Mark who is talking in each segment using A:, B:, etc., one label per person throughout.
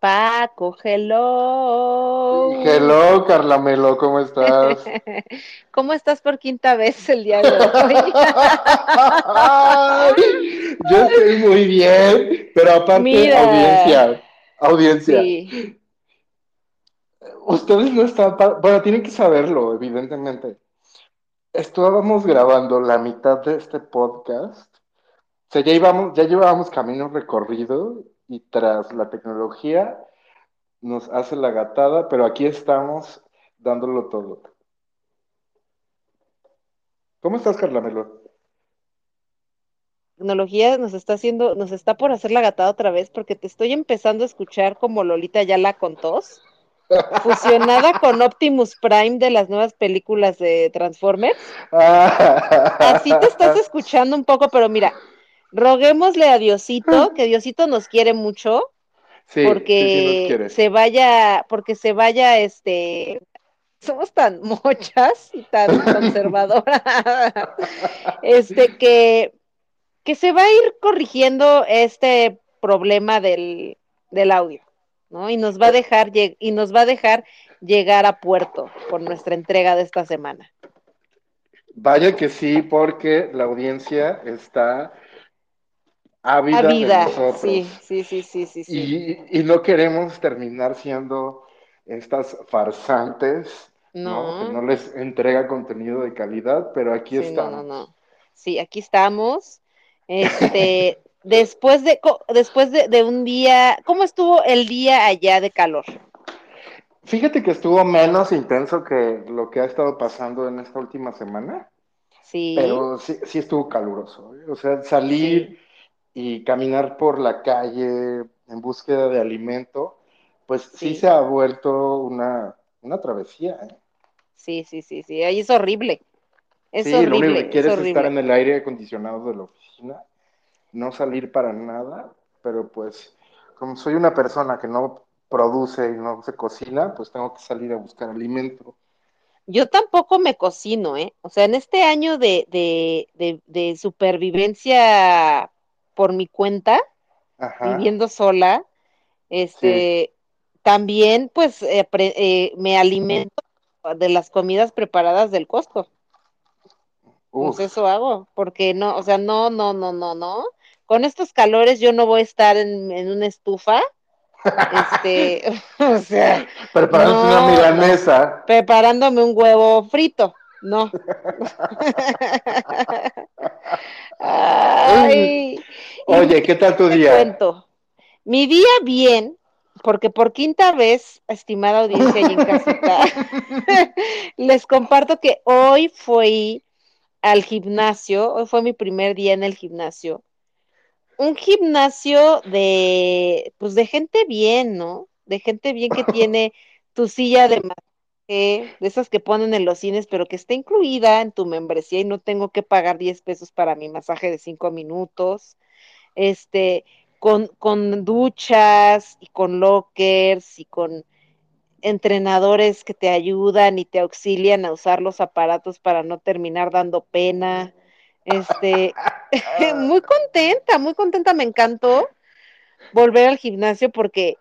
A: Paco, hello.
B: Hello, Carlamelo, ¿cómo estás?
A: ¿Cómo estás por quinta vez el día de hoy?
B: Yo estoy muy bien, pero aparte,
A: Mira.
B: audiencia, audiencia.
A: Sí,
B: Ustedes no están, bueno, tienen que saberlo, evidentemente. Estábamos grabando la mitad de este podcast. O sea, ya íbamos, ya llevábamos camino recorrido y tras la tecnología nos hace la gatada, pero aquí estamos dándolo todo. ¿Cómo estás, Carlamelo?
A: tecnología nos está haciendo, nos está por hacer la gatada otra vez porque te estoy empezando a escuchar como Lolita ya la tos, fusionada con Optimus Prime de las nuevas películas de Transformers. Así te estás escuchando un poco, pero mira, roguémosle a Diosito, que Diosito nos quiere mucho,
B: Sí, sí, sí nos
A: porque se vaya, porque se vaya, este, somos tan mochas y tan conservadoras, este, que, que se va a ir corrigiendo este problema del, del audio, ¿no? Y nos va a dejar, y nos va a dejar llegar a puerto con nuestra entrega de esta semana.
B: Vaya que sí, porque la audiencia está ávida
A: A
B: de
A: vida,
B: nosotros.
A: sí, sí, sí, sí, sí, sí.
B: Y, y no queremos terminar siendo estas farsantes, ¿no? Que
A: No.
B: no les entrega contenido de calidad, pero aquí
A: Sí, no,
B: estamos.
A: no, no. Sí, aquí estamos. Este, después de, después de, de un día, ¿cómo estuvo el día allá de calor?
B: Fíjate que estuvo menos intenso que lo que ha estado pasando en esta última semana,
A: Sí,
B: pero sí, sí estuvo caluroso. O sea, salir y caminar por la calle en búsqueda de alimento, pues sí,
A: Sí.
B: se ha vuelto una, una travesía. ¿eh?
A: sí, sí, sí, sí. Ahí es horrible. Es
B: sí, lo único
A: horrible,
B: que
A: es
B: quieres es
A: horrible.
B: estar en el aire acondicionado de la oficina, no salir para nada, pero pues como soy una persona que no produce y no se cocina, pues tengo que salir a buscar alimento.
A: Yo tampoco me cocino, ¿eh? O sea, en este año de, de, de, de supervivencia por mi cuenta,
B: Ajá.
A: viviendo sola, este, también pues eh, pre- eh, me alimento de las comidas preparadas del Costco.
B: Uf.
A: Pues eso hago, porque no, o sea, no, no, no, no, no. Con estos calores yo no voy a estar en, en una estufa, este, o sea,
B: Preparándote
A: no,
B: una milanesa.
A: preparándome un huevo frito, no. Ay,
B: Oye, ¿qué tal tu día?
A: cuento. Mi día bien, porque por quinta vez, estimada audiencia y en casita, les comparto que hoy fui al gimnasio, hoy fue mi primer día en el gimnasio. Un gimnasio de, pues de gente bien, ¿no? De gente bien que tiene tu silla de de esas que ponen en los cines, pero que está incluida en tu membresía y no tengo que pagar 10 pesos para mi masaje de 5 minutos. Este, con, con duchas y con lockers y con entrenadores que te ayudan y te auxilian a usar los aparatos para no terminar dando pena. Este, muy contenta, muy contenta, me encantó volver al gimnasio porque,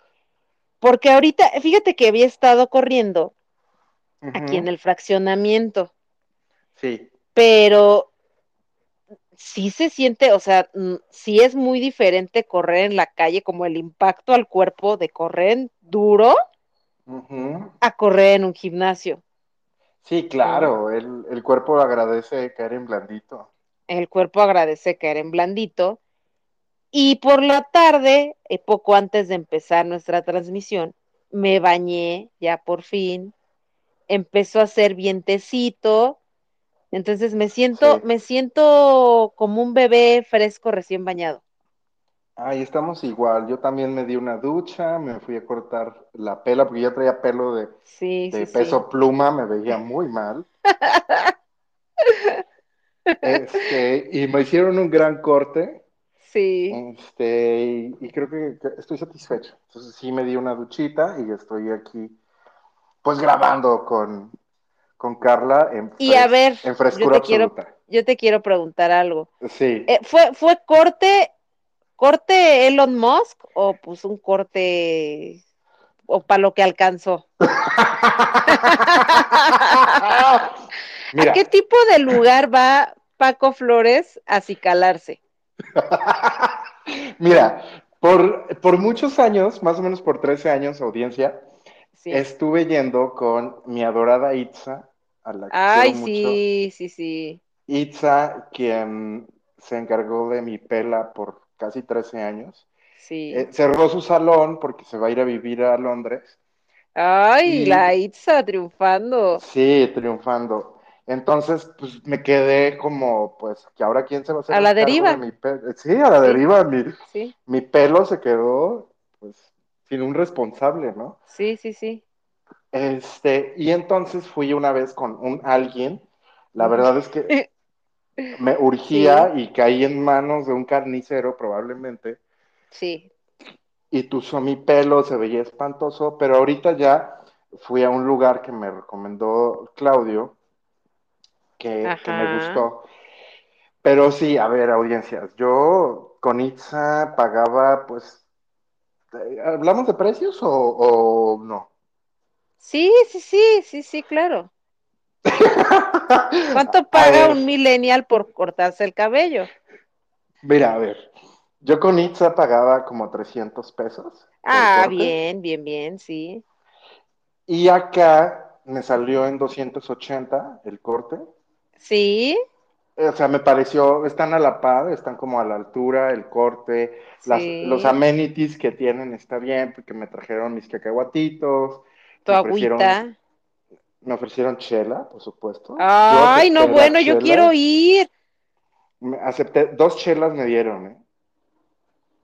A: porque ahorita, fíjate que había estado corriendo aquí en el fraccionamiento,
B: Sí.
A: pero sí se siente, o sea, mm, sí es muy diferente correr en la calle, como el impacto al cuerpo de correr duro a correr en un gimnasio.
B: Sí, claro, el, el cuerpo agradece caer en blandito.
A: El cuerpo agradece caer en blandito. Y por la tarde, eh, poco antes de empezar nuestra transmisión, me bañé ya por fin. Empezó a hacer vientecito. Entonces me siento,
B: Sí.
A: me siento como un bebé fresco recién bañado.
B: Ahí estamos igual. Yo también me di una ducha, me fui a cortar la pela porque ya traía pelo de,
A: Sí,
B: de
A: sí,
B: peso pluma, me veía muy mal. Este, y me hicieron un gran corte.
A: Sí.
B: Este, y, y creo que, que estoy satisfecho. Entonces sí me di una duchita y estoy aquí, pues grabando con, con Carla en,
A: Y a ver,
B: en
A: yo
B: frescura
A: te quiero,
B: absoluta.
A: yo te quiero preguntar algo.
B: Sí.
A: Eh, ¿fue, ¿Fue corte, corte Elon Musk o pues un corte o para lo que alcanzó?
B: Mira,
A: ¿A qué tipo de lugar va Paco Flores a cicalarse?
B: mira, por, por muchos años, más o menos por 13 años, audiencia,
A: Sí.
B: estuve yendo con mi adorada Itza, a la que
A: Ay,
B: quiero mucho.
A: sí, sí, sí.
B: Itza, quien se encargó de mi pela por casi 13 años.
A: Sí.
B: Eh, cerró su salón porque se va a ir a vivir a Londres.
A: Ay,
B: y-
A: la Itza triunfando.
B: Sí, triunfando. Entonces, pues me quedé como, pues, que ahora quién se va a hacer
A: A la deriva.
B: de mi pelo. Sí, a la
A: Sí.
B: deriva. Mi,
A: Sí,
B: mi pelo se quedó, pues, sin un responsable, ¿no?
A: sí, sí, sí.
B: Este, y entonces fui una vez con un alguien. La verdad es que me urgía y caí en manos de un carnicero, probablemente.
A: Sí.
B: y tuzó mi pelo, se veía espantoso, pero ahorita ya fui a un lugar que me recomendó Claudio, que, que me gustó. Pero sí, a ver, audiencias, yo con Itza pagaba, pues, ¿hablamos de precios o, o no?
A: Sí, sí, sí, sí, sí, claro. ¿Cuánto paga un millennial por cortarse el cabello?
B: Mira, a ver, yo con Itza pagaba como 300 pesos
A: Ah, bien, bien, bien, sí.
B: Y acá me salió en 280 el corte.
A: Sí,
B: O sea, me pareció, están a la par, están como a la altura, el corte, las-
A: sí.
B: los amenities que tienen está bien, porque me trajeron mis cacahuatitos,
A: Tu
B: me ofrecieron,
A: agüita.
B: me ofrecieron chela, por supuesto.
A: Ay, no, bueno, yo quiero ir.
B: Me- acepté, dos chelas me dieron, ¿eh?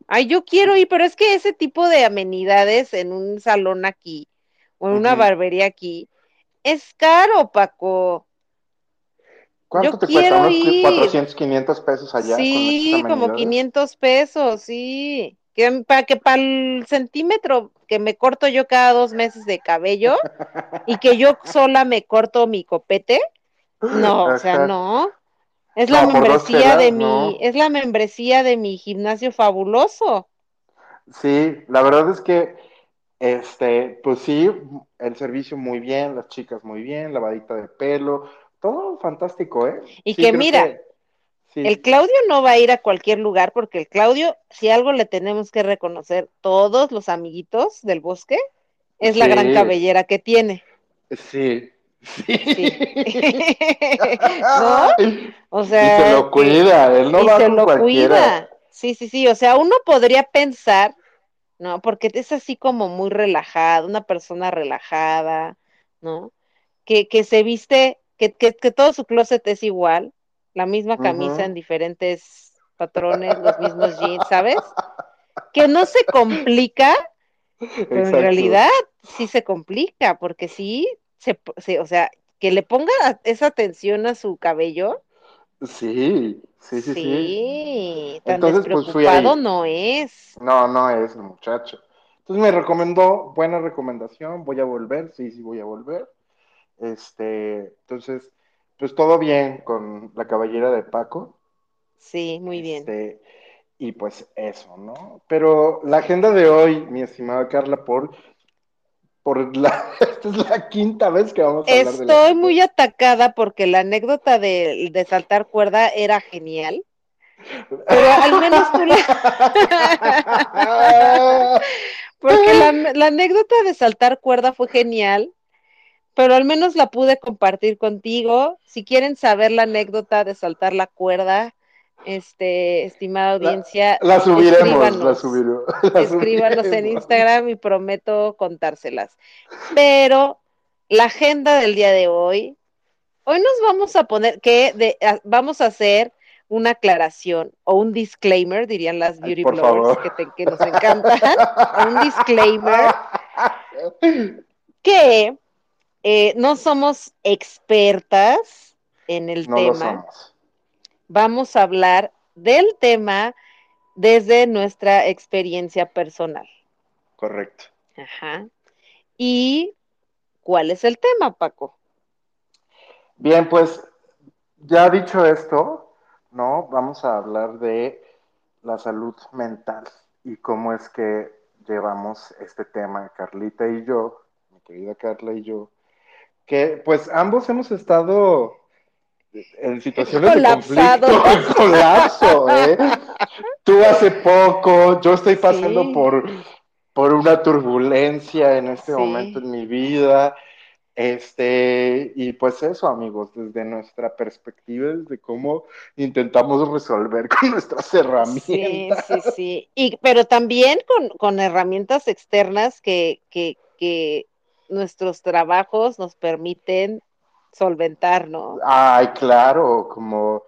A: Ay, yo quiero ir, pero es que ese tipo de amenidades en un salón aquí o en una barbería aquí es caro, Paco.
B: ¿Cuánto
A: Yo
B: te cuesta?
A: quiero
B: ¿Unos
A: ir.
B: 400, 500 pesos allá
A: Sí, como
B: amenidades?
A: 500 pesos, sí. Que, para que para el centímetro que me corto yo cada dos meses de cabello y que yo sola me corto mi copete, no, o sea, no. Es la
B: No,
A: membresía de
B: no.
A: mi, es la membresía de mi gimnasio fabuloso.
B: Sí, la verdad es que, este, pues sí, el servicio muy bien, las chicas muy bien, lavadita de pelo, todo fantástico, ¿eh?
A: Y
B: Sí,
A: que mira,
B: que- sí,
A: El Claudio no va a ir a cualquier lugar porque el Claudio, si algo le tenemos que reconocer todos los amiguitos del bosque, es la gran cabellera que tiene.
B: sí, sí.
A: ¿No? O sea,
B: y se lo cuida, él no
A: y
B: va
A: se lo
B: cualquiera.
A: cuida. Sí, sí, sí. O sea, uno podría pensar, ¿no? Porque es así como muy relajado, una persona relajada, ¿no? Que, que se viste, que, que, que todo su closet es igual, la misma camisa en diferentes patrones, los mismos jeans, ¿sabes? Que no se complica, pero en realidad sí se complica, porque sí, se, se- o sea, que le ponga esa atención a su cabello,
B: Sí, sí, sí, sí.
A: Sí, tan
B: Entonces, pues, fui
A: despreocupado
B: ahí.
A: no es.
B: No, no es muchacho. Entonces me recomendó, buena recomendación, voy a volver, sí, sí voy a volver. Este, entonces, pues todo bien con la caballera de Paco.
A: Sí, muy bien.
B: Este, y pues eso, ¿no? Pero la agenda de hoy, mi estimada Carla, por, por la, esta es la quinta vez que vamos a hablar de
A: Estoy muy atacada porque la anécdota de, de saltar cuerda era genial. Pero al menos tú la... Porque la, la anécdota de saltar cuerda fue genial, pero al menos la pude compartir contigo. Si quieren saber la anécdota de saltar la cuerda, este, estimada audiencia,
B: La subiremos, la subiremos. la
A: escríbanos en. Instagram y prometo contárselas. Pero la agenda del día de hoy, hoy nos vamos a poner que de, a- vamos a hacer una aclaración o un disclaimer, dirían las beauty bloggers que, te- que nos encantan, un disclaimer que eh, no somos expertas en el
B: No lo
A: tema.
B: somos.
A: Vamos a hablar del tema desde nuestra experiencia personal.
B: Correcto.
A: Ajá. ¿Y cuál es el tema, Paco?
B: Bien, pues ya dicho esto, ¿no? Vamos a hablar de la salud mental y cómo es que llevamos este tema, Carlita y yo, mi querida Carla y yo, que pues ambos hemos estado en situaciones de conflicto, colapso, ¿eh? Tú hace poco, yo estoy pasando
A: Sí.
B: por, por una turbulencia en este
A: Sí.
B: momento en mi vida. Este, y pues eso, amigos, desde nuestra perspectiva, desde cómo intentamos resolver con nuestras
A: Sí,
B: herramientas.
A: sí, sí. Y, pero también con, con herramientas externas que, que, que nuestros trabajos nos permiten solventar, ¿no?
B: Ay, claro, como,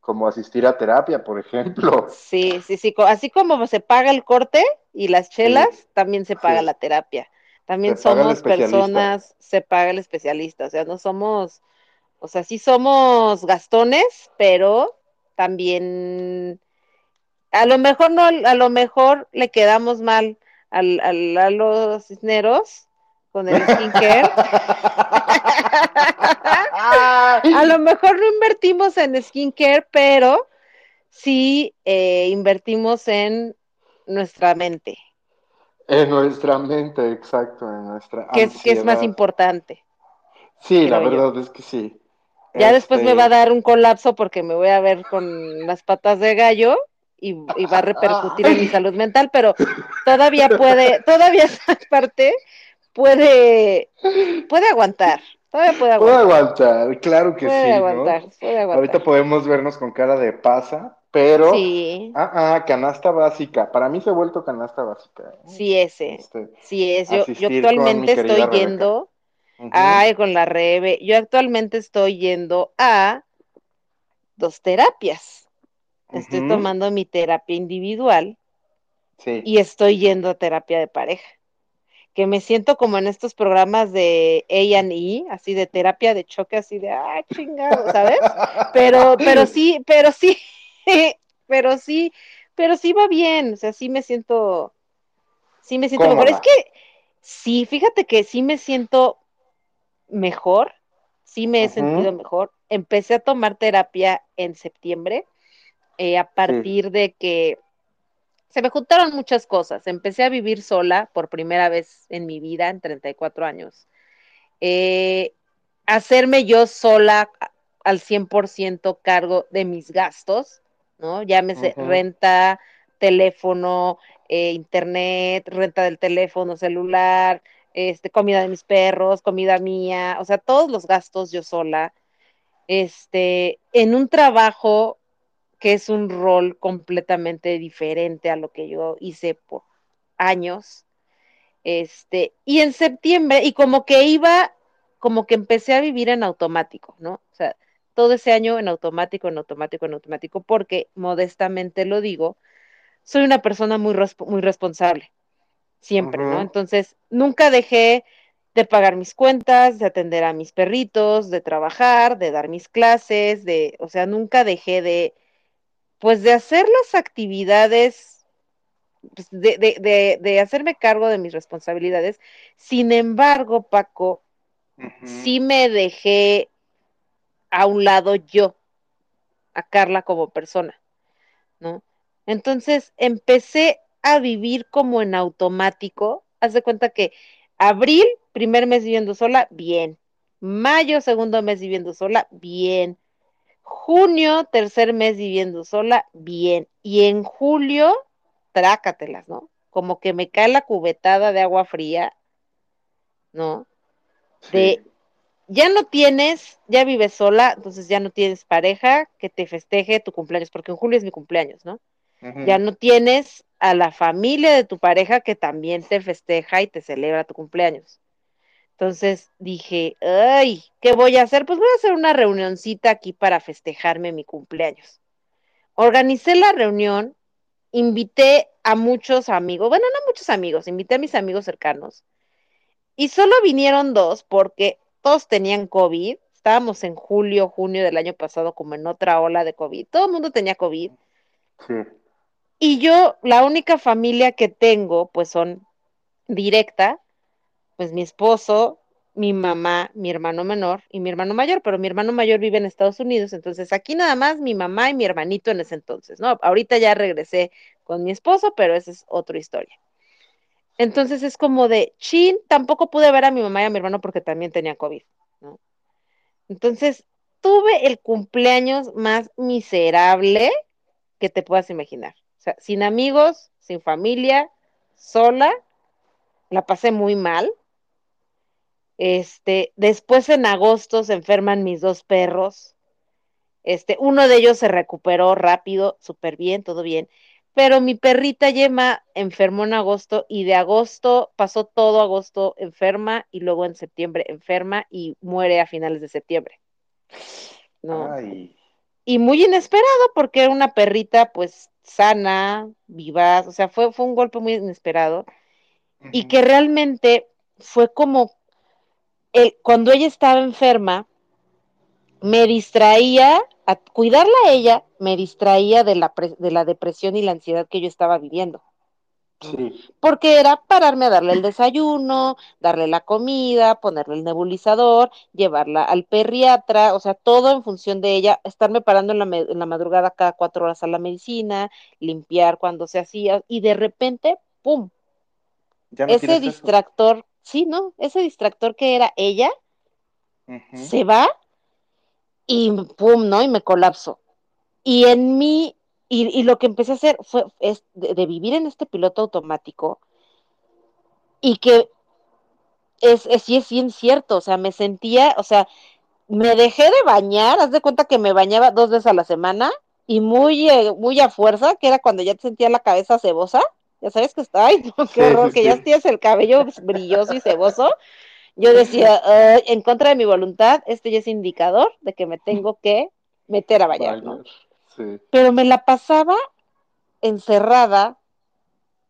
B: como asistir a terapia, por ejemplo.
A: Sí, sí, sí. Así como se paga el corte y las chelas, también se paga
B: sí.
A: la terapia. También
B: Se
A: somos personas, se paga el especialista. O sea, no somos, o sea, sí somos gastones, pero también a lo mejor no, a lo mejor le quedamos mal al, al- a los cisneros con el skincare. A lo mejor no invertimos en skincare, pero sí eh, invertimos en nuestra mente,
B: En nuestra mente, exacto, en nuestra
A: que es, que es más importante.
B: Sí, la
A: yo.
B: verdad es que sí.
A: Ya después me
B: Este,
A: va a dar un colapso porque me voy a ver con las patas de gallo y, y va a repercutir en mi salud mental, pero todavía puede, todavía esa parte puede, puede aguantar, todavía puede aguantar.
B: aguantar, claro que
A: Puede
B: sí,
A: aguantar,
B: ¿no?
A: puede aguantar.
B: Ahorita podemos vernos con cara de pasa, pero,
A: Sí,
B: ah, ah, canasta básica. Para mí se ha vuelto canasta básica. ¿eh?
A: sí ese,
B: Este,
A: sí es. Yo, actualmente estoy
B: Rebeca.
A: yendo, ay, con la Rebe, yo actualmente estoy yendo a dos terapias. Estoy tomando mi terapia individual
B: Sí.
A: y estoy yendo a terapia de pareja. Que me siento como en estos programas de A&E, así de terapia de choque, así de, ah, chingado, ¿sabes? Pero, pero sí, pero sí, pero sí, pero sí va bien, o sea, sí me siento, sí me siento mejor. Es que sí, fíjate que sí me siento mejor, sí me he sentido mejor. Empecé a tomar terapia en septiembre, eh, a partir de que se me juntaron muchas cosas. Empecé a vivir sola por primera vez en mi vida, en 34 años. Eh, hacerme yo sola al 100% cargo de mis gastos, ¿no? Llámese
B: Ujú.
A: renta, teléfono, eh, internet, renta del teléfono celular, este, comida de mis perros, comida mía, o sea, todos los gastos yo sola, este, en un trabajo que es un rol completamente diferente a lo que yo hice por años. Este, y en septiembre, y como que iba, como que empecé a vivir en automático, ¿no? O sea, todo ese año en automático, en automático, en automático, porque modestamente lo digo, soy una persona muy, resp muy responsable, siempre, ¿no? Entonces, nunca dejé de pagar mis cuentas, de atender a mis perritos, de trabajar, de dar mis clases, de, o sea, nunca dejé de, pues, de hacer las actividades, pues, de, de, de, de hacerme cargo de mis responsabilidades. Sin embargo, Paco, sí me dejé a un lado yo, a Carla como persona, ¿no? Entonces empecé a vivir como en automático. Haz de cuenta que abril, primer mes viviendo sola, bien. Mayo, segundo mes viviendo sola, bien. Junio, tercer mes viviendo sola, bien. Y en julio, trácatelas, ¿no? Como que me cae la cubetada de agua fría, ¿no? De
B: Sí.
A: ya no tienes, ya vives sola, entonces ya no tienes pareja que te festeje tu cumpleaños, porque en julio es mi cumpleaños, ¿no? Ya no tienes a la familia de tu pareja que también te festeja y te celebra tu cumpleaños. Entonces dije, ay, ¿qué voy a hacer? Pues voy a hacer una reunioncita aquí para festejarme mi cumpleaños. Organicé la reunión, invité a muchos amigos, bueno, no muchos amigos, invité a mis amigos cercanos. Y solo vinieron dos porque todos tenían COVID. Estábamos en julio, junio del año pasado como en otra ola de COVID. Todo el mundo tenía COVID.
B: Sí.
A: Y yo, la única familia que tengo, pues son directa, pues mi esposo, mi mamá, mi hermano menor y mi hermano mayor, pero mi hermano mayor vive en Estados Unidos, entonces aquí nada más mi mamá y mi hermanito en ese entonces, ¿no? Ahorita ya regresé con mi esposo, pero esa es otra historia. Entonces es como de, chin, tampoco pude ver a mi mamá y a mi hermano porque también tenía COVID, ¿no? Entonces, tuve el cumpleaños más miserable que te puedas imaginar. O sea, sin amigos, sin familia, sola, la pasé muy mal. Este, después en agosto se enferman mis dos perros. Este, uno de ellos se recuperó rápido, súper bien, todo bien. Pero mi perrita Yema enfermó en agosto y de agosto pasó todo agosto enferma y luego en septiembre enferma y muere a finales de septiembre. ¿No?
B: Ay.
A: Y muy inesperado porque era una perrita pues sana, vivaz, o sea, fue, fue un golpe muy inesperado y que realmente fue como el, cuando ella estaba enferma, me distraía, a cuidarla a ella, me distraía de la, de la depresión y la ansiedad que yo estaba viviendo.
B: Sí.
A: Porque era pararme a darle el desayuno, darle la comida, ponerle el nebulizador, llevarla al perriatra, o sea, todo en función de ella, estarme parando en la, en la madrugada cada cuatro horas a la medicina, limpiar cuando se hacía, y de repente, ¡pum!
B: ¿Ya no
A: Ese distractor, eso? Sí, ¿no? Ese distractor que era ella, uh -huh. se va y pum, ¿no? Y me colapso. Y en mí, y, y lo que empecé a hacer fue es de, de, vivir en este piloto automático y que es, es, sí es bien cierto, o sea, me sentía, o sea, me dejé de bañar, haz de cuenta que me bañaba dos veces a la semana y muy, eh, muy a fuerza, que era cuando ya te sentía la cabeza cebosa, ya sabes que está, ay, no, qué horror, sí, que sí. ya tienes el cabello brilloso y ceboso, yo decía, uh, en contra de mi voluntad, este ya es indicador de que me tengo que meter a bañar, ¿no?
B: Sí.
A: Pero me la pasaba encerrada,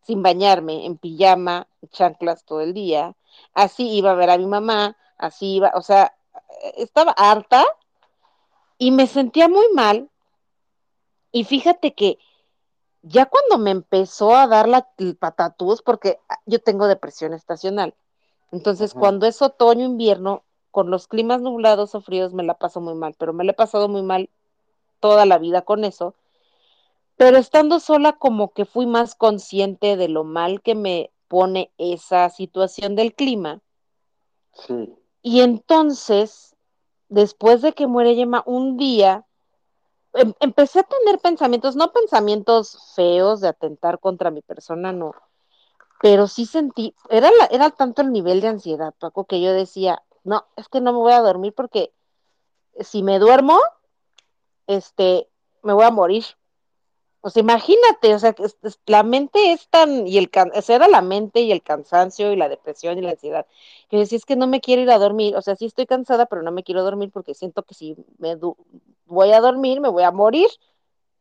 A: sin bañarme, en pijama, chanclas todo el día. Así iba a ver a mi mamá, así iba, o sea, estaba harta y me sentía muy mal. Y fíjate que ya cuando me empezó a dar la, el patatús, porque yo tengo depresión estacional, entonces, Ajá. cuando es otoño, invierno, con los climas nublados o fríos me la paso muy mal, pero me la he pasado muy mal toda la vida con eso. Pero estando sola, como que fui más consciente de lo mal que me pone esa situación del clima.
B: Sí.
A: Y entonces, después de que muere Yema, un día em empecé a tener pensamientos, no pensamientos feos de atentar contra mi persona, no, pero sí sentí, era, la, era tanto el nivel de ansiedad, Paco, que yo decía, no, es que no me voy a dormir porque si me duermo, este, me voy a morir. O sea, imagínate, o sea, la mente es tan, y el, o sea, era la mente y el cansancio y la depresión y la ansiedad, que decía, es que no me quiero ir a dormir, o sea, sí estoy cansada, pero no me quiero dormir porque siento que si me voy a dormir, me voy a morir,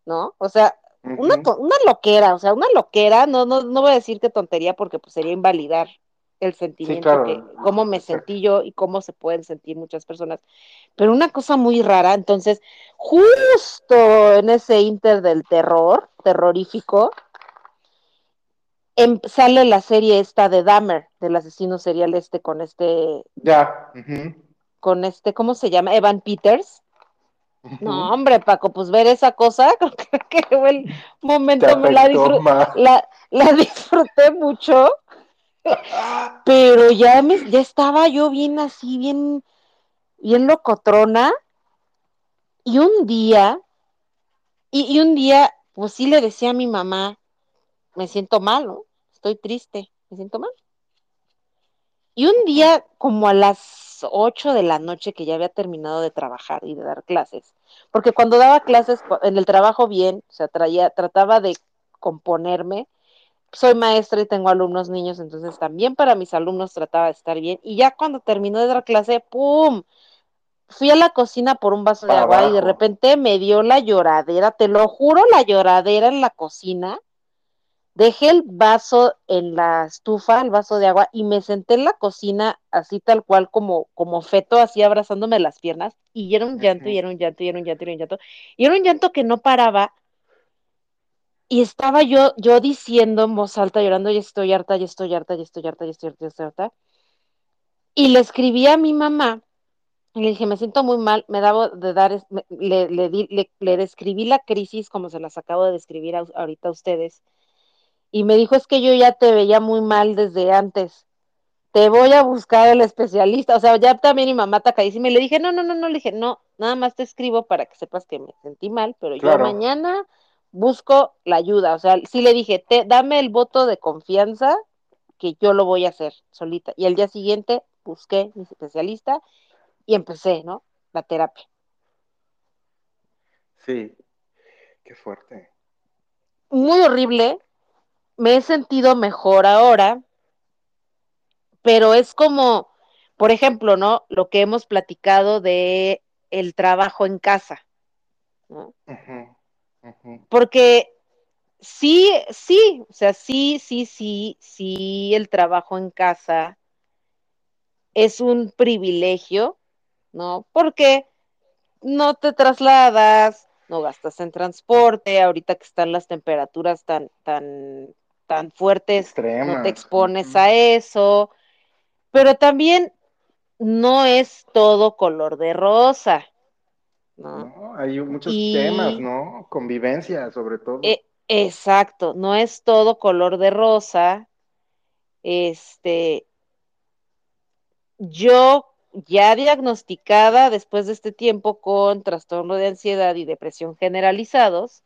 A: ¿no? O sea, uh -huh. una, una loquera, o sea, una loquera, no, no, no voy a decir que tontería porque pues sería invalidar el sentimiento,
B: sí, claro.
A: que, cómo me sentí yo y cómo se pueden sentir muchas personas. Pero una cosa muy rara, entonces, justo en ese inter del terror, terrorífico, em, sale la serie esta de Dahmer, del asesino serial este con este...
B: Ya. Uh -huh.
A: Con este, ¿cómo se llama? Evan Peters. Uh -huh. No, hombre, Paco, pues ver esa cosa, creo que fue el momento, me la, disfr la, la disfruté mucho pero ya me, ya estaba yo bien así, bien, bien locotrona. Y un día, y, un día, pues sí le decía a mi mamá, me siento mal, ¿no? Estoy triste, me siento mal. Y un día, como a las ocho de la noche que ya había terminado de trabajar y de dar clases, porque cuando daba clases en el trabajo bien, o sea, traía, trataba de componerme, soy maestra y tengo alumnos niños, entonces también para mis alumnos trataba de estar bien. Y ya cuando terminó de dar clase, ¡pum! Fui a la cocina por un vaso
B: para
A: de agua
B: abajo.
A: y de repente me dio la lloradera, te lo juro, la lloradera en la cocina. Dejé el vaso en la estufa, el vaso de agua, y me senté en la cocina así tal cual como, como feto, así abrazándome las piernas, y era un llanto, y era un llanto, y era un llanto, y era un llanto, y era un llanto que no paraba, y estaba yo, yo diciendo en voz alta, llorando, ya estoy harta, ya estoy harta, ya estoy harta, ya estoy harta, ya estoy harta. Y le escribí a mi mamá, y le dije, me siento muy mal, me daba de dar, me- le, le, di- le, le describí la crisis como se las acabo de describir a- ahorita a ustedes. y me dijo, es que yo ya te veía muy mal desde antes. Te voy a buscar el especialista. O sea, ya también mi mamá tacadísima. Y le dije, no, no, no, no, le dije, no, nada más te escribo para que sepas que me sentí mal, pero yo
B: Claro,
A: mañana busco la ayuda. O sea, sí le dije, te, dame el voto de confianza que yo lo voy a hacer solita. Y al día siguiente busqué mi especialista y empecé, ¿no? La terapia.
B: sí, qué fuerte.
A: Muy horrible, me he sentido mejor ahora, pero es como, por ejemplo, ¿no? Lo que hemos platicado de el trabajo en casa, ¿no? Porque sí, sí, o sea, sí, sí, sí, sí, el trabajo en casa es un privilegio, ¿no? Porque no te trasladas, no gastas en transporte, ahorita que están las temperaturas tan, tan, tan fuertes, no te expones a eso, pero también no es todo color de rosa, ¿no?
B: No, hay muchos temas, ¿no? Convivencia, sobre todo.
A: eh, exacto, no es todo color de rosa. Este, yo ya diagnosticada después de este tiempo con trastorno de ansiedad y depresión generalizados,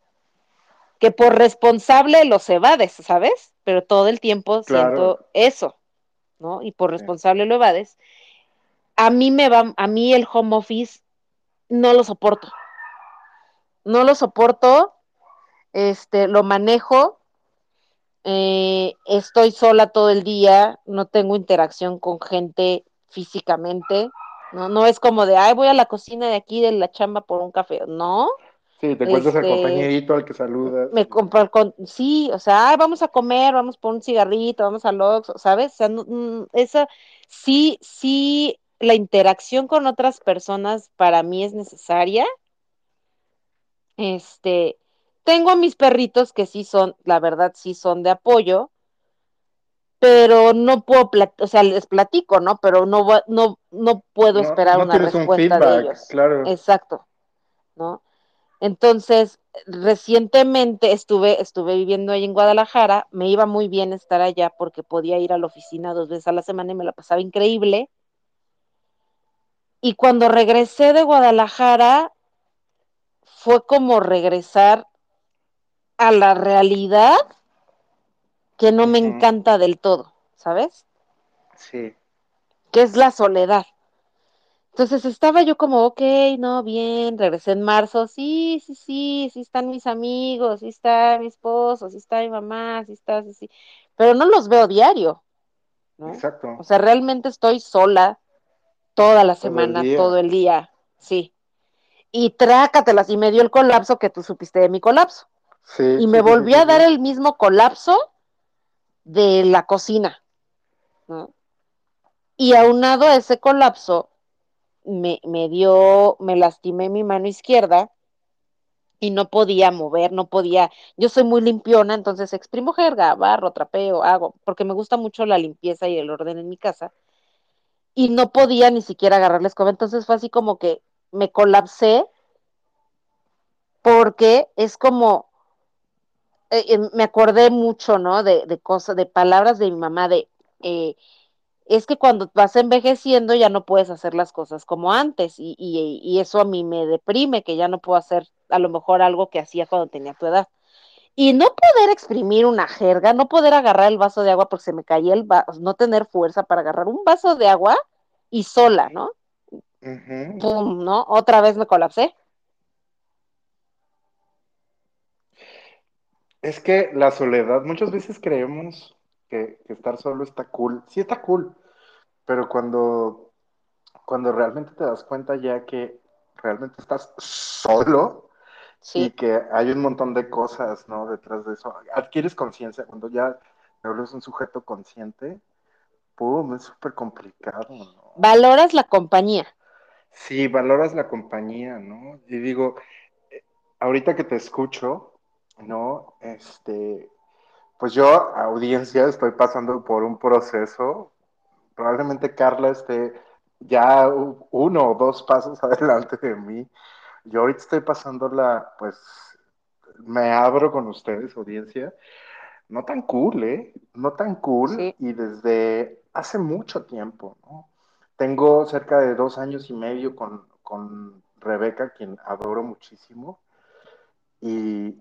A: que por responsable los evades, ¿sabes? Pero todo el tiempo
B: Claro.
A: siento eso, ¿no? Y por responsable lo evades. A mí me va, a mí el home office no lo soporto. No lo soporto, este, lo manejo, eh, estoy sola todo el día, no tengo interacción con gente físicamente, no, no es como de, ay, voy a la cocina de aquí de la chamba por un café, no,
B: Sí, te encuentras al
A: este,
B: compañerito al que saludas.
A: me compro, con, sí, o sea, ay, vamos a comer, vamos por un cigarrito, vamos al Oxxo, ¿sabes? O sea, no, mm, esa, sí, sí, la interacción con otras personas para mí es necesaria, este, tengo a mis perritos que sí son, la verdad, sí son de apoyo, pero no puedo, o sea, les platico, ¿no? Pero no, no, no puedo
B: No,
A: esperar
B: no
A: una
B: tienes un
A: respuesta de
B: feedback,
A: ellos.
B: claro.
A: Exacto, ¿no? Entonces, recientemente estuve, estuve viviendo ahí en Guadalajara, me iba muy bien estar allá porque podía ir a la oficina dos veces a la semana y me la pasaba increíble. Y cuando regresé de Guadalajara, fue como regresar a la realidad que no me encanta del todo, ¿sabes?
B: Sí,
A: Que es la soledad. Entonces estaba yo como, ok, no, bien, regresé en marzo, sí, sí, sí, sí están mis amigos, sí está mi esposo, sí está mi mamá, sí está, sí, sí, pero no los veo diario, ¿no? O
B: exacto.
A: sea, realmente estoy sola toda la
B: Todo el
A: semana, todo el día, sí. Y trácatelas, y me dio el colapso que tú supiste de mi colapso.
B: Sí,
A: Y me
B: sí, sí, sí,
A: a dar el mismo colapso de la cocina, ¿no? Y aunado a ese colapso, me, me dio, me lastimé mi mano izquierda y no podía mover, no podía, yo soy muy limpiona, entonces exprimo jerga, barro, trapeo, hago, porque me gusta mucho la limpieza y el orden en mi casa, y no podía ni siquiera agarrar la escoba, entonces fue así como que me colapsé porque es como, eh, eh, me acordé mucho, ¿no? De, de cosas, de palabras de mi mamá, de, eh, es que cuando vas envejeciendo ya no puedes hacer las cosas como antes y, y, y, eso a mí me deprime, que ya no puedo hacer a lo mejor algo que hacía cuando tenía tu edad. Y no poder exprimir una jerga, no poder agarrar el vaso de agua porque se me caía el vaso, no tener fuerza para agarrar un vaso de agua y sola, ¿no? ¡Pum! ¿No? Otra vez me colapsé.
B: Es que la soledad, muchas veces creemos que, que estar solo está cool. Sí está cool, pero cuando, cuando realmente te das cuenta ya que realmente estás solo y que hay un montón de cosas, ¿no? Detrás de eso, adquieres conciencia. Cuando ya te vuelves un sujeto consciente, ¡pum! Es súper complicado, ¿no?
A: Valoras la compañía.
B: Sí, valoras la compañía, ¿no? Y digo, eh, ahorita que te escucho, ¿no? Este, pues yo, audiencia, estoy pasando por un proceso. Probablemente Carla esté ya uno o dos pasos adelante de mí. Yo ahorita estoy pasándola, pues me abro con ustedes, audiencia, no tan cool, ¿eh? No tan cool
A: Sí,
B: y desde hace mucho tiempo, ¿no? Tengo cerca de dos años y medio con, con Rebeca, quien adoro muchísimo, y,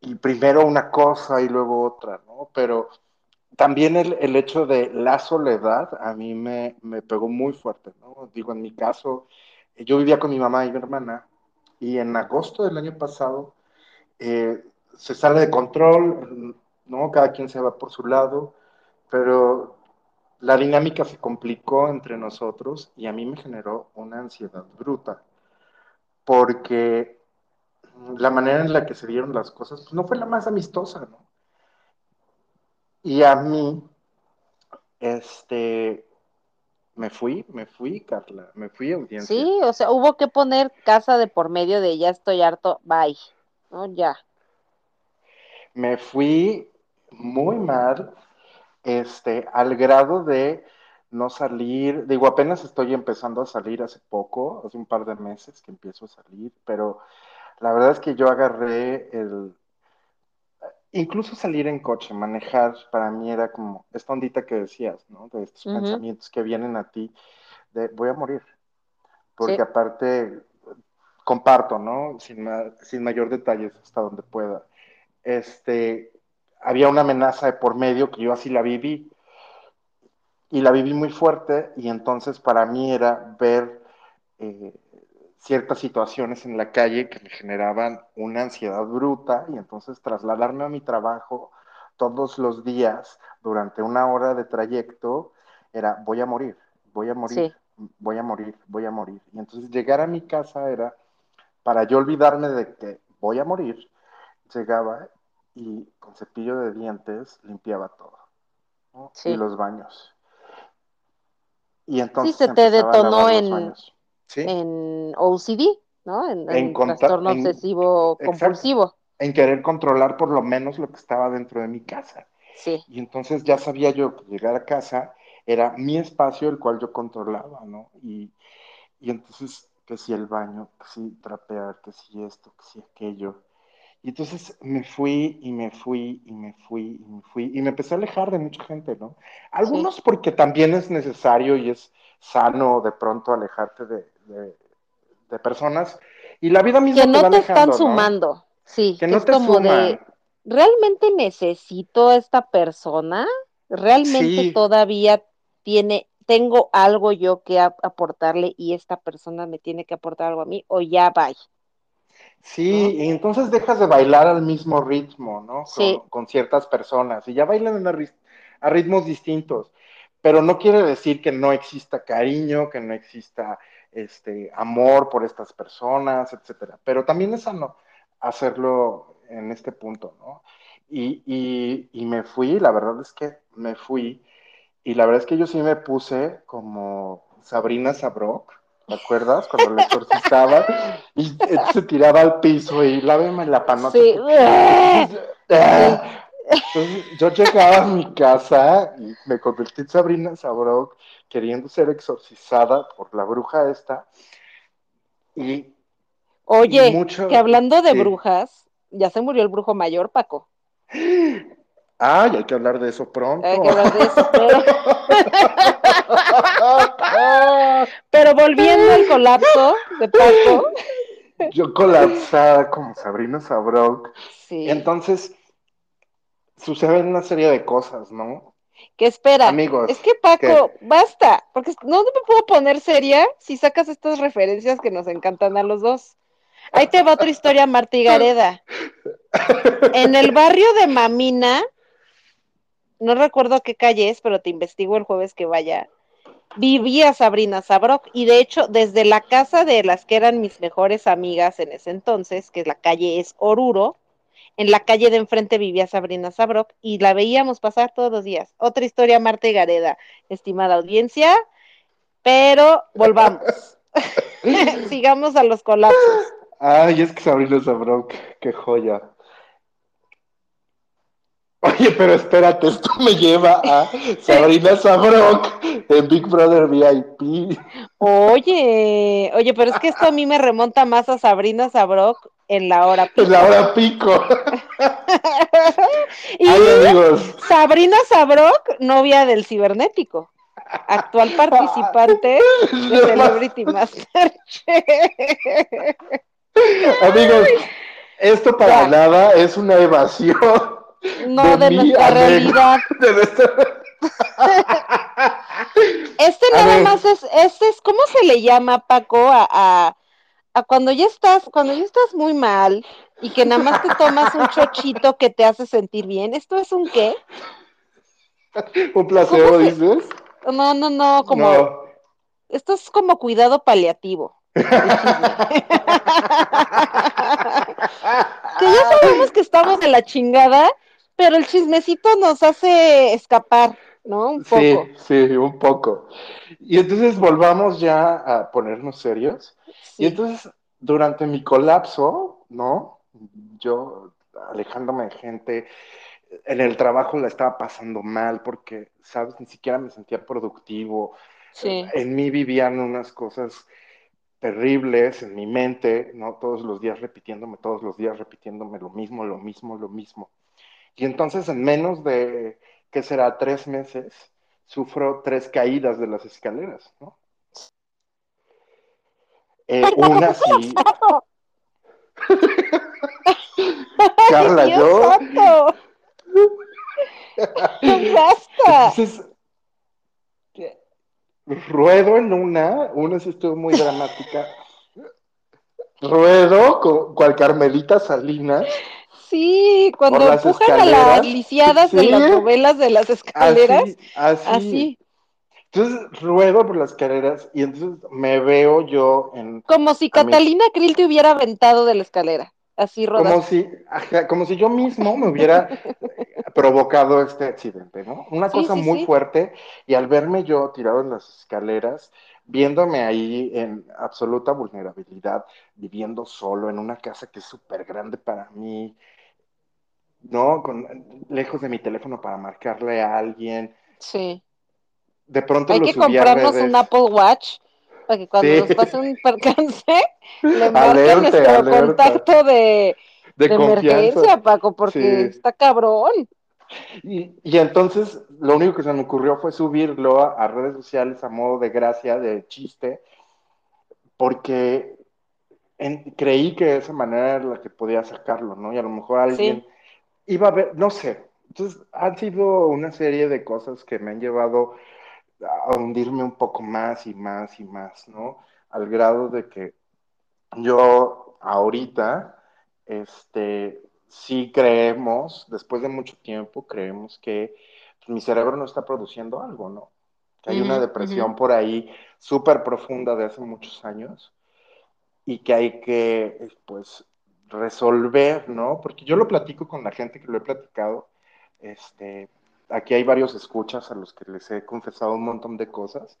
B: y primero una cosa y luego otra, ¿no? Pero también el, el hecho de la soledad a mí me, me, pegó muy fuerte, ¿no? Digo, en mi caso, yo vivía con mi mamá y mi hermana, y en agosto del año pasado eh, se sale de control, ¿no? Cada quien se va por su lado, pero la dinámica se complicó entre nosotros y a mí me generó una ansiedad bruta, porque la manera en la que se dieron las cosas pues, no fue la más amistosa, ¿no? Y a mí, este, me fui, me fui, Carla, me fui a audiencia.
A: sí, o sea, hubo que poner casa de por medio de ya estoy harto, bye, ¿no? Ya.
B: Me fui muy mal, este, al grado de no salir, digo, apenas estoy empezando a salir hace poco, hace un par de meses que empiezo a salir, pero la verdad es que yo agarré el, incluso salir en coche, manejar, para mí era como esta ondita que decías, ¿no? De estos pensamientos que vienen a ti, de voy a morir,
A: Sí,
B: porque aparte comparto, ¿no? Sin, ma sin mayor detalles hasta donde pueda. Este, había una amenaza de por medio que yo así la viví y la viví muy fuerte y entonces para mí era ver eh, ciertas situaciones en la calle que me generaban una ansiedad bruta y entonces trasladarme a mi trabajo todos los días durante una hora de trayecto era voy a morir, voy a morir,
A: sí,
B: voy a morir, voy a morir. Y entonces llegar a mi casa era para yo olvidarme de que voy a morir, llegaba y con cepillo de dientes limpiaba todo, ¿no? Y los baños. Y
A: Sí,
B: entonces
A: se te detonó en,
B: ¿sí?
A: en OCD, ¿no? En,
B: En,
A: en trastorno
B: en
A: obsesivo
B: exacto,
A: compulsivo.
B: en querer controlar por lo menos lo que estaba dentro de mi casa.
A: Sí,
B: Y entonces ya sabía yo que llegar a casa era mi espacio el cual yo controlaba, ¿no? Y, y entonces, que si el baño, que si trapear, que si esto, que si aquello. Y entonces me fui y me fui y me fui y me fui y me empecé a alejar de mucha gente, ¿no?
A: sí.
B: Algunos porque también es necesario y es sano de pronto alejarte de, de, de personas y la vida
A: Que
B: misma te
A: no te están sumando. Sí,
B: Que
A: que
B: no
A: es
B: te
A: como
B: suman.
A: de, ¿realmente necesito a esta persona? ¿Realmente
B: Sí,
A: todavía tiene, tengo algo yo que aportarle y esta persona me tiene que aportar algo a mí? O ya bye,
B: Sí,
A: ¿no?
B: y entonces dejas de bailar al mismo ritmo, ¿no?
A: Sí,
B: Con, con ciertas personas y ya bailan a, rit a, ritmos distintos, pero no quiere decir que no exista cariño, que no exista este amor por estas personas, etcétera. Pero también es sano hacerlo en este punto, ¿no? Y, y, y me fui, la verdad es que me fui, y la verdad es que yo sí me puse como Sabrina Sabrok, ¿te acuerdas? Cuando la exorcizaba y se tiraba al piso y láveme la panota
A: sí.
B: Entonces, yo llegaba a mi casa y me convertí en Sabrina Sabrok queriendo ser exorcizada por la bruja esta y, y
A: Oye, que hablando de brujas, ya se murió el brujo mayor, Paco.
B: Ay, hay que hablar de eso
A: Hay
B: pronto.
A: que hablar de eso, pero, pero volviendo al colapso de Paco,
B: yo colapsada como Sabrina Sabrok.
A: sí,
B: Entonces, suceden una serie de cosas, ¿no?
A: que espera,
B: Amigos,
A: es que Paco, basta, porque no me puedo poner seria si sacas estas referencias que nos encantan a los dos. Ahí te va otra historia, Marta y Gareda. En el barrio de Mamina, no recuerdo qué calle es, pero te investigo el jueves que vaya, vivía Sabrina Sabrok y de hecho desde la casa de las que eran mis mejores amigas en ese entonces, que la calle es Oruro, en la calle de enfrente vivía Sabrina Sabrok y la veíamos pasar todos los días. Otra historia, Marta y Gareda, estimada audiencia, pero volvamos. Sigamos a los colapsos.
B: Ay, es que Sabrina Sabrok, qué joya. Oye, pero espérate, esto me lleva a Sabrina Sabrok en Big Brother VIP.
A: Oye, oye, pero es que esto a mí me remonta más a Sabrina Sabrok en la hora pico.
B: En la hora pico.
A: y
B: Ay, amigos.
A: Sabrina Sabrok, novia del cibernético, actual participante de
B: No.
A: Celebrity Masterchef.
B: Amigos, esto para nada es una evasión.
A: No, de, nuestra realidad.
B: de nuestra-
A: Este
B: A
A: nada
B: ver.
A: más es, este es, ¿cómo se le llama, Paco, a, a, a cuando ya estás, cuando ya estás muy mal y que nada más te tomas un chochito que te hace sentir bien? ¿Esto es un qué?
B: Un placebo,
A: ¿Cómo se-
B: dices.
A: No, no, no, como,
B: No.
A: esto es como cuidado paliativo. que ya sabemos que estamos de la chingada, pero el chismecito nos hace escapar, ¿no? Un poco.
B: Sí, sí, un poco. Y entonces volvamos ya a ponernos serios.
A: Sí.
B: Y entonces, durante mi colapso, ¿no? Yo alejándome de gente, en el trabajo la estaba pasando mal porque, ¿sabes? Ni siquiera me sentía productivo.
A: sí.
B: En mí vivían unas cosas terribles en mi mente, ¿no? Todos los días repitiéndome, todos los días repitiéndome lo mismo, lo mismo, lo mismo. Y entonces en menos de, ¿qué será? Tres meses, sufro tres caídas de las escaleras, ¿no? Eh, una sí, Carla, yo, entonces, ruedo en una, una sí estuvo muy dramática, ruedo con, cual Carmelita Salinas,
A: Sí, cuando empujan a las lisiadas de
B: Sí.
A: las novelas de las escaleras,
B: así, así,
A: así,
B: Entonces ruedo por las escaleras y entonces me veo yo en
A: como si
B: A mí-
A: Catalina Krill te hubiera aventado de la escalera, así
B: como
A: rodando.
B: si, ajá, como si yo mismo me hubiera provocado este accidente, ¿no? Una
A: Sí,
B: cosa
A: sí,
B: muy
A: sí.
B: fuerte y al verme yo tirado en las escaleras, viéndome ahí en absoluta vulnerabilidad, viviendo solo en una casa que es súper grande para mí, ¿no? Con, lejos de mi teléfono para marcarle a alguien.
A: Sí.
B: De pronto
A: Hay
B: lo
A: que comprarnos un Apple Watch para que cuando
B: Sí.
A: nos pase un percance le marque nuestro
B: alerta.
A: contacto de,
B: de
A: emergencia, Paco, porque
B: Sí.
A: está cabrón.
B: Y, y entonces lo único que se me ocurrió fue subirlo a, a redes sociales a modo de gracia, de chiste, porque en- creí que de esa manera era la que podía sacarlo, ¿no? Y a lo mejor alguien iba a ver, no sé. Entonces han sido una serie de cosas que me han llevado a hundirme un poco más y más y más, ¿no? Al grado de que yo ahorita, este, sí creemos, después de mucho tiempo, creemos que pues, mi cerebro no está produciendo algo, ¿no? Que hay una depresión por ahí súper profunda de hace muchos años y que hay que, pues, resolver, ¿no? Porque yo lo platico con la gente que lo he platicado, este, aquí hay varios escuchas a los que les he confesado un montón de cosas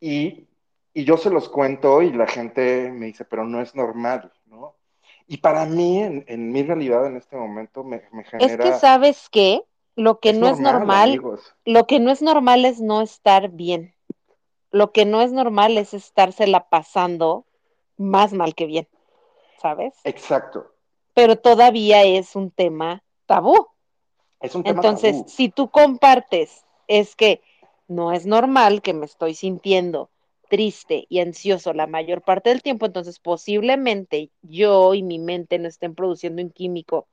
B: y, y yo se los cuento y la gente me dice, pero no es normal, ¿no? Y para mí, en, en mi realidad en este momento, me, me
A: Es
B: genera...
A: que sabes qué, lo que no es normal,
B: amigos.
A: lo que no es normal es no estar bien. Lo que no es normal es estársela pasando más mal que bien, ¿sabes?
B: Exacto.
A: Pero todavía es un tema tabú.
B: Es un tema
A: Entonces,
B: tabú.
A: si tú compartes, es que no es normal que me estoy sintiendo triste y ansioso la mayor parte del tiempo, entonces posiblemente yo y mi mente no estén produciendo un químico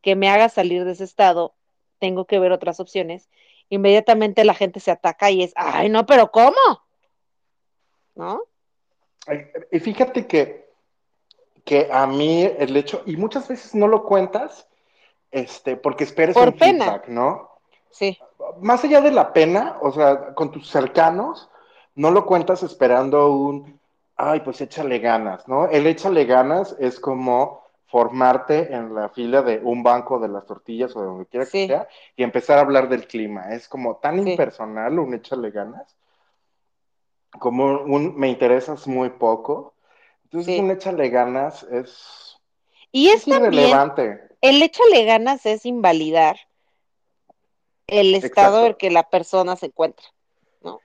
A: que me haga salir de ese estado, tengo que ver otras opciones. Inmediatamente la gente se ataca y es, ay, no, pero ¿cómo? ¿No?
B: Y fíjate que, que a mí el hecho, y muchas veces no lo cuentas, este, porque esperas
A: Por
B: un
A: pena.
B: feedback, ¿no?
A: Sí,
B: Más allá de la pena, o sea, con tus cercanos, no lo cuentas esperando un, ay, pues échale ganas, ¿no? El échale ganas es como formarte en la fila de un banco de las tortillas o de donde quiera
A: Sí.
B: que sea y empezar a hablar del clima. Es como tan
A: Sí.
B: impersonal un échale ganas, como un me interesas muy poco. Entonces
A: Sí.
B: un échale ganas es,
A: y es
B: es
A: también,
B: irrelevante.
A: el échale ganas es invalidar el estado
B: Exacto.
A: en que la persona se encuentra, ¿no?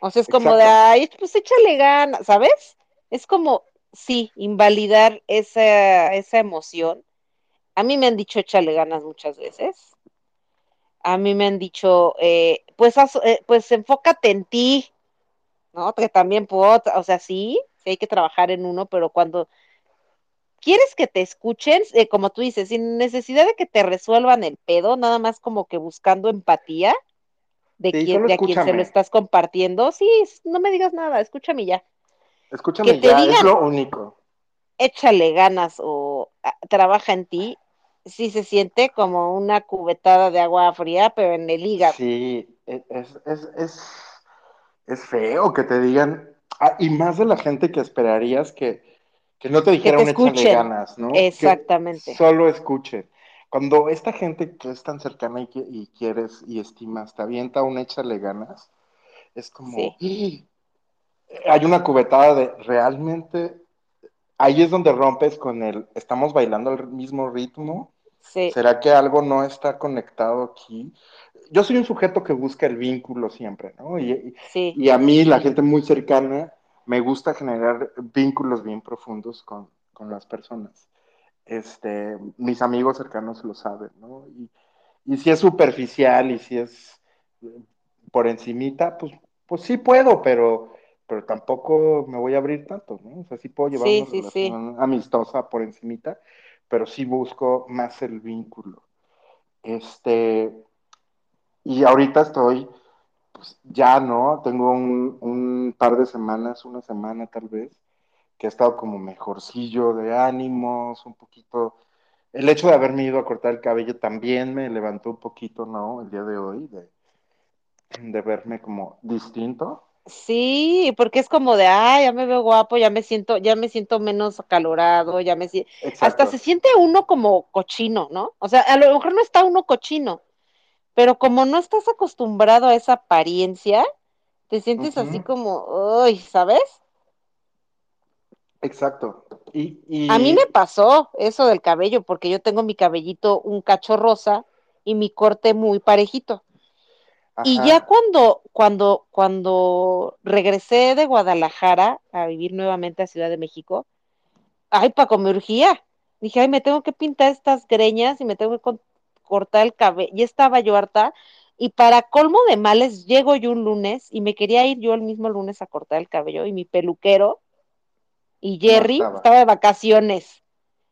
A: O sea, es como de, ay, pues échale ganas, ¿sabes? Es como, sí, invalidar esa, esa emoción. A mí me han dicho échale ganas muchas veces. A mí me han dicho, eh, pues, eh, pues enfócate en ti, ¿no? Que también puedo, o sea, sí, sí hay que trabajar en uno, pero cuando quieres que te escuchen, eh, como tú dices, sin necesidad de que te resuelvan el pedo, nada más como que buscando empatía de
B: Sí,
A: quien, de a quien se lo estás compartiendo, sí, no me digas nada, escúchame ya. Que
B: Escúchame
A: te
B: ya, es
A: digan,
B: lo único.
A: échale ganas o ah, trabaja en ti, sí se siente como una cubetada de agua fría, pero en el hígado.
B: Sí, e- es, es, es, es feo que te digan, ah, y más de la gente que esperarías que, que no te
A: Que
B: dijera
A: te
B: un échale ganas, ¿no? Que
A: exactamente.
B: solo escuchen. Cuando esta gente que es tan cercana y, que, y quieres y estimas te avienta un échale ganas, es como,
A: Sí,
B: ¡ih! hay una cubetada de realmente, ahí es donde rompes con el, estamos bailando al mismo ritmo,
A: sí,
B: ¿será que algo no está conectado aquí? Yo soy un sujeto que busca el vínculo siempre, ¿no? Y,
A: sí,
B: y a mí, la gente muy cercana, me gusta generar vínculos bien profundos con, con las personas. Este, mis amigos cercanos lo saben, ¿no? Y, y si es superficial y si es por encimita, pues, pues sí puedo, pero, pero tampoco me voy a abrir tanto, ¿no? O sea, sí puedo llevar una
A: sí, sí, sí.
B: relación amistosa por encimita, pero sí busco más el vínculo. Este, y ahorita estoy, pues ya, ¿no? Tengo un, un par de semanas, una semana tal vez, que he estado como mejorcillo de ánimos, un poquito. El hecho de haberme ido a cortar el cabello también me levantó un poquito, ¿no? El día de hoy, de, de verme como distinto.
A: Sí, porque es como de, ah, ya me veo guapo, ya me siento, ya me siento menos acalorado, ya me siento, hasta se siente uno como cochino, ¿no? O sea, a lo mejor no está uno cochino, pero como no estás acostumbrado a esa apariencia, te sientes así como, uy, ¿sabes?
B: Exacto. Y,
A: A mí me pasó eso del cabello, porque yo tengo mi cabellito un cacho rosa y mi corte muy parejito. Y ya cuando, cuando, cuando regresé de Guadalajara a vivir nuevamente a Ciudad de México, ay, Paco, me urgía. Dije, ay, me tengo que pintar estas greñas y me tengo que cortar el cabello. Ya estaba yo harta. Y para colmo de males, llego yo un lunes y me quería ir yo el mismo lunes a cortar el cabello y mi peluquero y
B: no
A: Jerry
B: estaba.
A: estaba de vacaciones.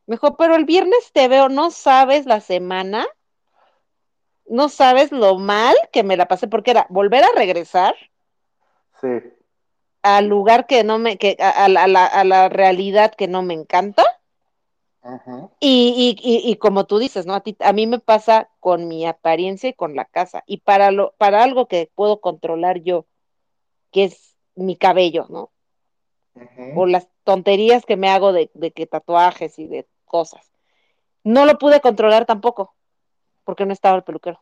A: Me dijo, pero el viernes te veo, no sabes la semana, no sabes lo mal que me la pasé, porque era volver a regresar
B: Sí.
A: al lugar que no me, que, a, a la, a la realidad que no me encanta Y, y, y, y, como tú dices, ¿no? A, ti, a mí me pasa con mi apariencia y con la casa. Y para, lo, para algo que puedo controlar yo, que es mi cabello, ¿no? O las tonterías que me hago de, de que tatuajes y de cosas. No lo pude controlar tampoco, porque no estaba el peluquero.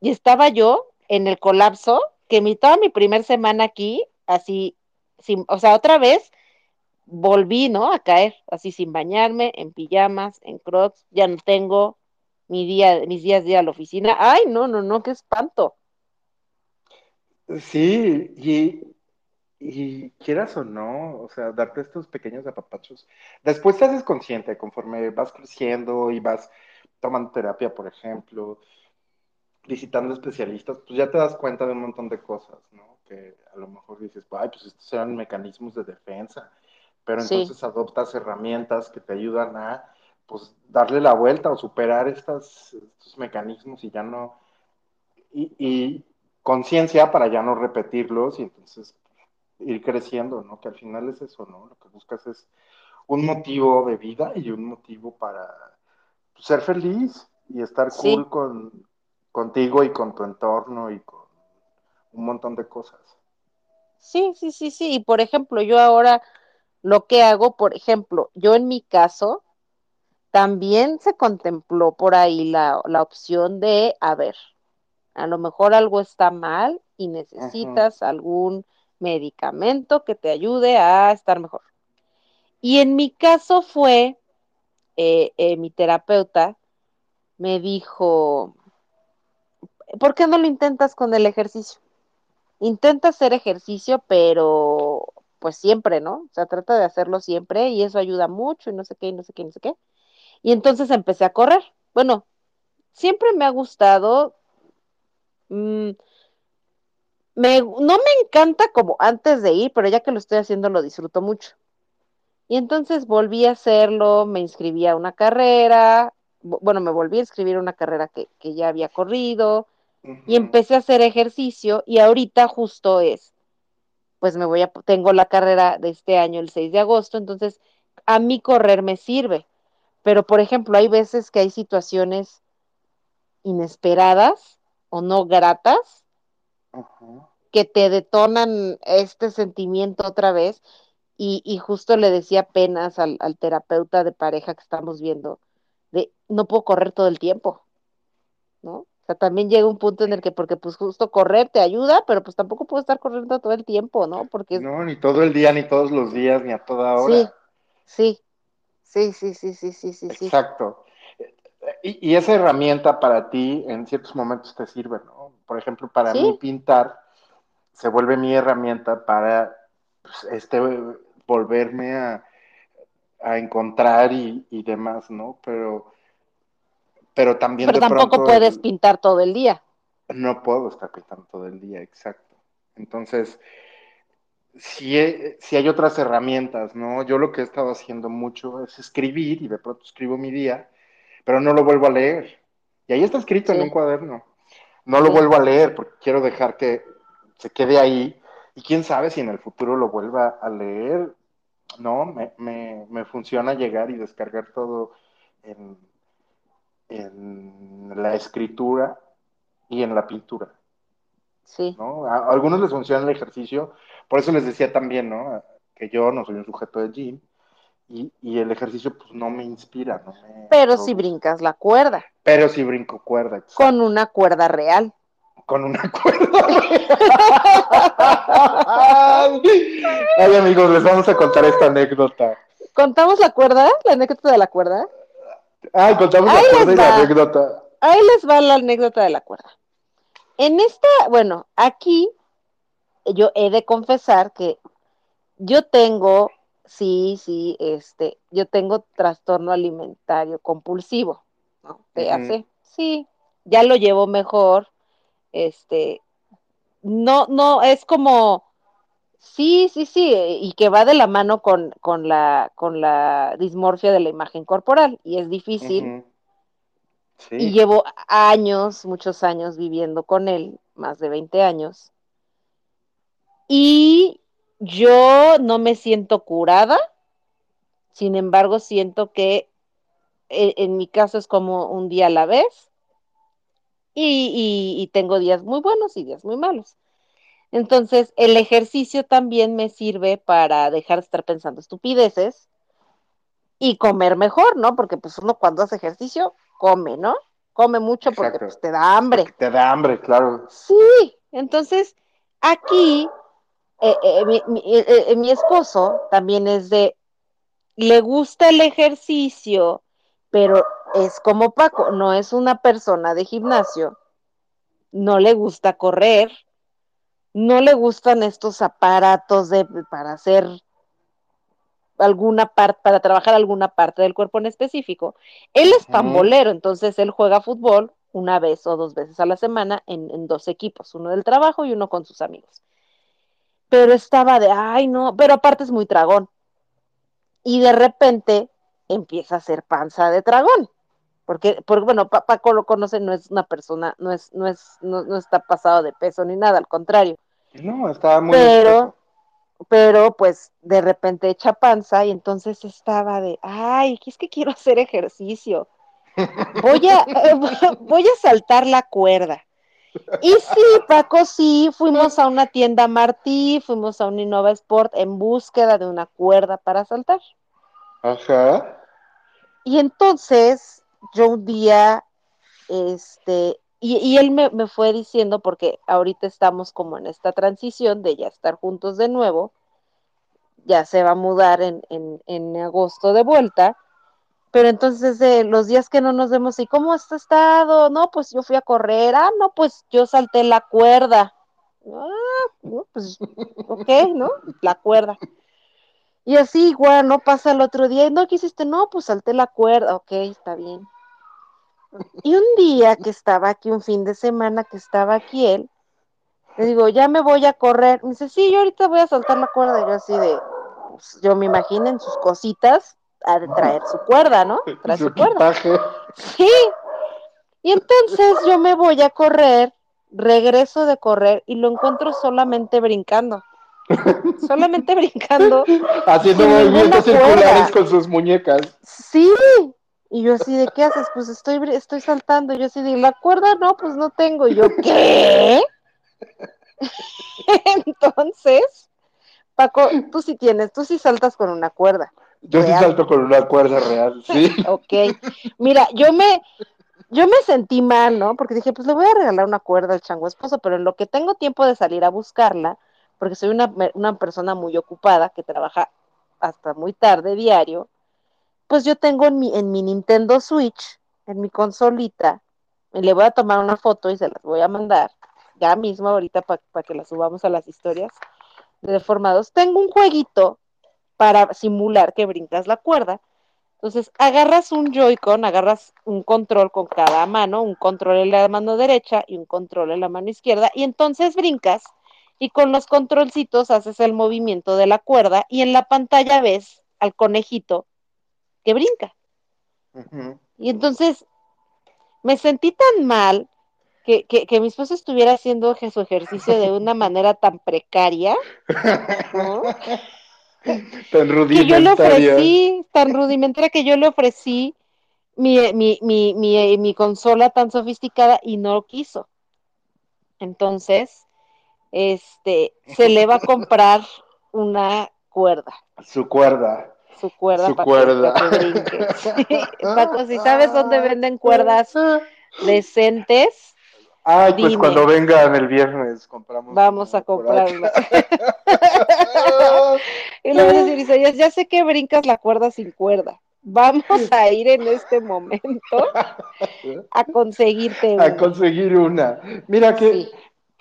A: Y estaba yo en el colapso, que mi, toda mi primer semana aquí, así, sin, o sea, otra vez volví, ¿no? A caer, así sin bañarme, en pijamas, en crocs, ya no tengo mi día, mis días de ir a la oficina. Ay, no, no, no, qué espanto.
B: Sí, y, y quieras o no, o sea, darte estos pequeños apapachos. Después te haces consciente conforme vas creciendo y vas tomando terapia, por ejemplo, visitando especialistas, pues ya te das cuenta de un montón de cosas, ¿no? Que a lo mejor dices, ay, pues estos eran mecanismos de defensa, pero
A: Sí,
B: entonces adoptas herramientas que te ayudan a, pues, darle la vuelta o superar estas, estos mecanismos y ya no, y, y conciencia para ya no repetirlos y entonces ir creciendo, ¿no? Que al final es eso, ¿no? Lo que buscas es un motivo de vida y un motivo para ser feliz y estar
A: sí,
B: cool con, contigo y con tu entorno y con un montón de cosas.
A: sí, sí, sí, sí. Y por ejemplo, yo ahora lo que hago, por ejemplo, yo en mi caso, también se contempló por ahí la, la opción de, a ver, a lo mejor algo está mal y necesitas algún medicamento que te ayude a estar mejor. Y en mi caso fue, eh, eh, mi terapeuta me dijo, ¿por qué no lo intentas con el ejercicio? Intenta hacer ejercicio, pero pues siempre, ¿no? O sea, trata de hacerlo siempre y eso ayuda mucho y no sé qué, y no sé qué, y no sé qué. Y entonces empecé a correr. Bueno, siempre me ha gustado. Mmm, me, no me encanta como antes de ir, pero ya que lo estoy haciendo lo disfruto mucho. Y entonces volví a hacerlo, me inscribí a una carrera, bueno, me volví a inscribir a una carrera que, que ya había corrido uh -huh. y empecé a hacer ejercicio y ahorita justo es, pues me voy a, tengo la carrera de este año el 6 de agosto, entonces a mí correr me sirve, pero por ejemplo hay veces que hay situaciones inesperadas o no gratas uh -huh. que te detonan este sentimiento otra vez y, y justo le decía apenas al, al, terapeuta de pareja que estamos viendo, de no puedo correr todo el tiempo, ¿no? O sea, también llega un punto en el que, porque pues justo correr te ayuda, pero pues tampoco puedo estar corriendo todo el tiempo, ¿no? Porque...
B: No, ni todo el día, ni todos los días, ni a toda hora.
A: Sí, sí, sí, sí, sí, sí, sí, sí.
B: Exacto. Y, y, esa herramienta para ti en ciertos momentos te sirve, ¿no? Por ejemplo, para ¿Sí? mí pintar se vuelve mi herramienta para pues, este, volverme a, a encontrar y, y, demás, ¿no? Pero, pero también
A: pero
B: de
A: tampoco
B: pronto,
A: puedes pintar todo el día.
B: No puedo estar pintando todo el día, exacto. Entonces, si, he, si hay otras herramientas, ¿no? Yo lo que he estado haciendo mucho es escribir y de pronto escribo mi día, pero no lo vuelvo a leer. Y ahí está escrito sí. en un cuaderno. No lo sí. vuelvo a leer porque quiero dejar que se quede ahí y quién sabe si en el futuro lo vuelva a leer. No, me, me, me funciona llegar y descargar todo en, en, la escritura y en la pintura.
A: Sí.
B: ¿no? A, algunos les funciona el ejercicio, por eso les decía también, ¿no? Que yo no soy un sujeto de gym y, y el ejercicio pues no me inspira. No me
A: Pero si brincas la cuerda.
B: Pero si brinco cuerda. Exacto.
A: Con una cuerda real
B: con una cuerda. Ay, amigos, les vamos a contar esta anécdota.
A: ¿Contamos la cuerda? ¿La anécdota de la cuerda?
B: Ay, contamos Ahí la cuerda y la anécdota.
A: Ahí les va la anécdota de la cuerda. En esta, bueno, aquí yo he de confesar que yo tengo, sí, sí, este, yo tengo trastorno alimentario compulsivo, ¿no? Te uh -huh. hace, sí, ya lo llevo mejor, este, no, no, es como, sí, sí, sí, y que va de la mano con, con, la, con la dismorfia de la imagen corporal, y es difícil. Uh -huh. sí. Y llevo años, muchos años viviendo con él, más de 20 años. Y yo no me siento curada, sin embargo, siento que en, en mi caso es como un día a la vez y, y, y tengo días muy buenos y días muy malos. Entonces, el ejercicio también me sirve para dejar de estar pensando estupideces y comer mejor, ¿no? Porque pues uno cuando hace ejercicio come, ¿no? Come mucho porque pues, te da hambre.
B: Porque te da hambre, claro.
A: Sí, entonces aquí eh, eh, mi, mi, eh, mi esposo también es de, le gusta el ejercicio, pero es como Paco, no es una persona de gimnasio, no le gusta correr, no le gustan estos aparatos de, para hacer alguna parte, para trabajar alguna parte del cuerpo en específico. Él es pambolero, entonces él juega fútbol una vez o dos veces a la semana en, en dos equipos, uno del trabajo y uno con sus amigos. Pero estaba de, ay no, pero aparte es muy tragón. Y de repente empieza a ser panza de dragón. Porque, porque bueno, Paco lo conoce, no es una persona, no es, no es, no, no está pasado de peso ni nada, al contrario.
B: No, estaba muy
A: pero, pero pues de repente echa panza y entonces estaba de, ay, es que quiero hacer ejercicio. Voy a, voy a saltar la cuerda. Y sí, Paco, sí, fuimos a una tienda Martí, fuimos a un Innova Sport en búsqueda de una cuerda para saltar.
B: Ajá.
A: Y entonces yo un día, este, y, y él me, fue diciendo, porque ahorita estamos como en esta transición de ya estar juntos de nuevo, ya se va a mudar en, en, en agosto de vuelta, pero entonces los días que no nos vemos, ¿y cómo has estado? No, pues yo fui a correr, ah, no, pues yo salté la cuerda. Ah, no, pues, ok, ¿no? La cuerda. Y así igual, ¿no? Pasa el otro día, no, ¿qué hiciste? No, pues salté la cuerda, ok, está bien. Y un día que estaba aquí, un fin de semana que estaba aquí él, le digo, ya me voy a correr. Me dice, sí, yo ahorita voy a saltar la cuerda. Y yo así de, pues, yo me imagino en sus cositas a de traer su cuerda, ¿no? Trae
B: Su
A: su cuerda. Sí. Y entonces yo me voy a correr, regreso de correr y lo encuentro solamente brincando. Solamente brincando.
B: Haciendo movimientos circulares con sus muñecas.
A: Sí. Y yo así de, ¿qué haces? Pues estoy, estoy saltando. Y yo así de, ¿la cuerda? No, pues no tengo. Y yo, ¿qué? Entonces, Paco, tú sí tienes, tú sí saltas con una cuerda.
B: Yo sí salto con una cuerda real, sí.
A: Ok. Mira, yo me, yo me sentí mal, ¿no? Porque dije, pues le voy a regalar una cuerda al chango esposo, pero en lo que tengo tiempo de salir a buscarla, porque soy una, una persona muy ocupada que trabaja hasta muy tarde diario, pues yo tengo en mi, en mi Nintendo Switch, en mi consolita, y le voy a tomar una foto y se las voy a mandar, ya mismo ahorita para que la subamos a las historias de deformados. Tengo un jueguito para simular que brincas la cuerda. Entonces, agarras un Joy-Con, agarras un control con cada mano, un control en la mano derecha y un control en la mano izquierda, y entonces brincas y con los controlcitos haces el movimiento de la cuerda y en la pantalla ves al conejito que brinca. Y entonces me sentí tan mal que, que, que mi esposo estuviera haciendo su ejercicio de una manera tan precaria, ¿no?
B: Tan
A: que yo le
B: rudimentaria.
A: ofrecí, tan rudimentaria que yo le ofrecí mi, mi, mi, mi, mi consola tan sofisticada y no quiso. Entonces, este, se le va a comprar una cuerda,
B: Su cuerda.
A: Su cuerda
B: Su
A: para
B: cuerda.
A: que, brinque. Sí, Paco, si sabes dónde venden cuerdas decentes,
B: Ay, pues
A: Dime.
B: cuando vengan el viernes compramos.
A: vamos a
B: por
A: comprar
B: acá.
A: una. y le vas a decir, Isaías, ya sé que brincas la cuerda sin cuerda. Vamos a ir en este momento a conseguirte
B: a
A: una.
B: conseguir una. Mira que,
A: Sí.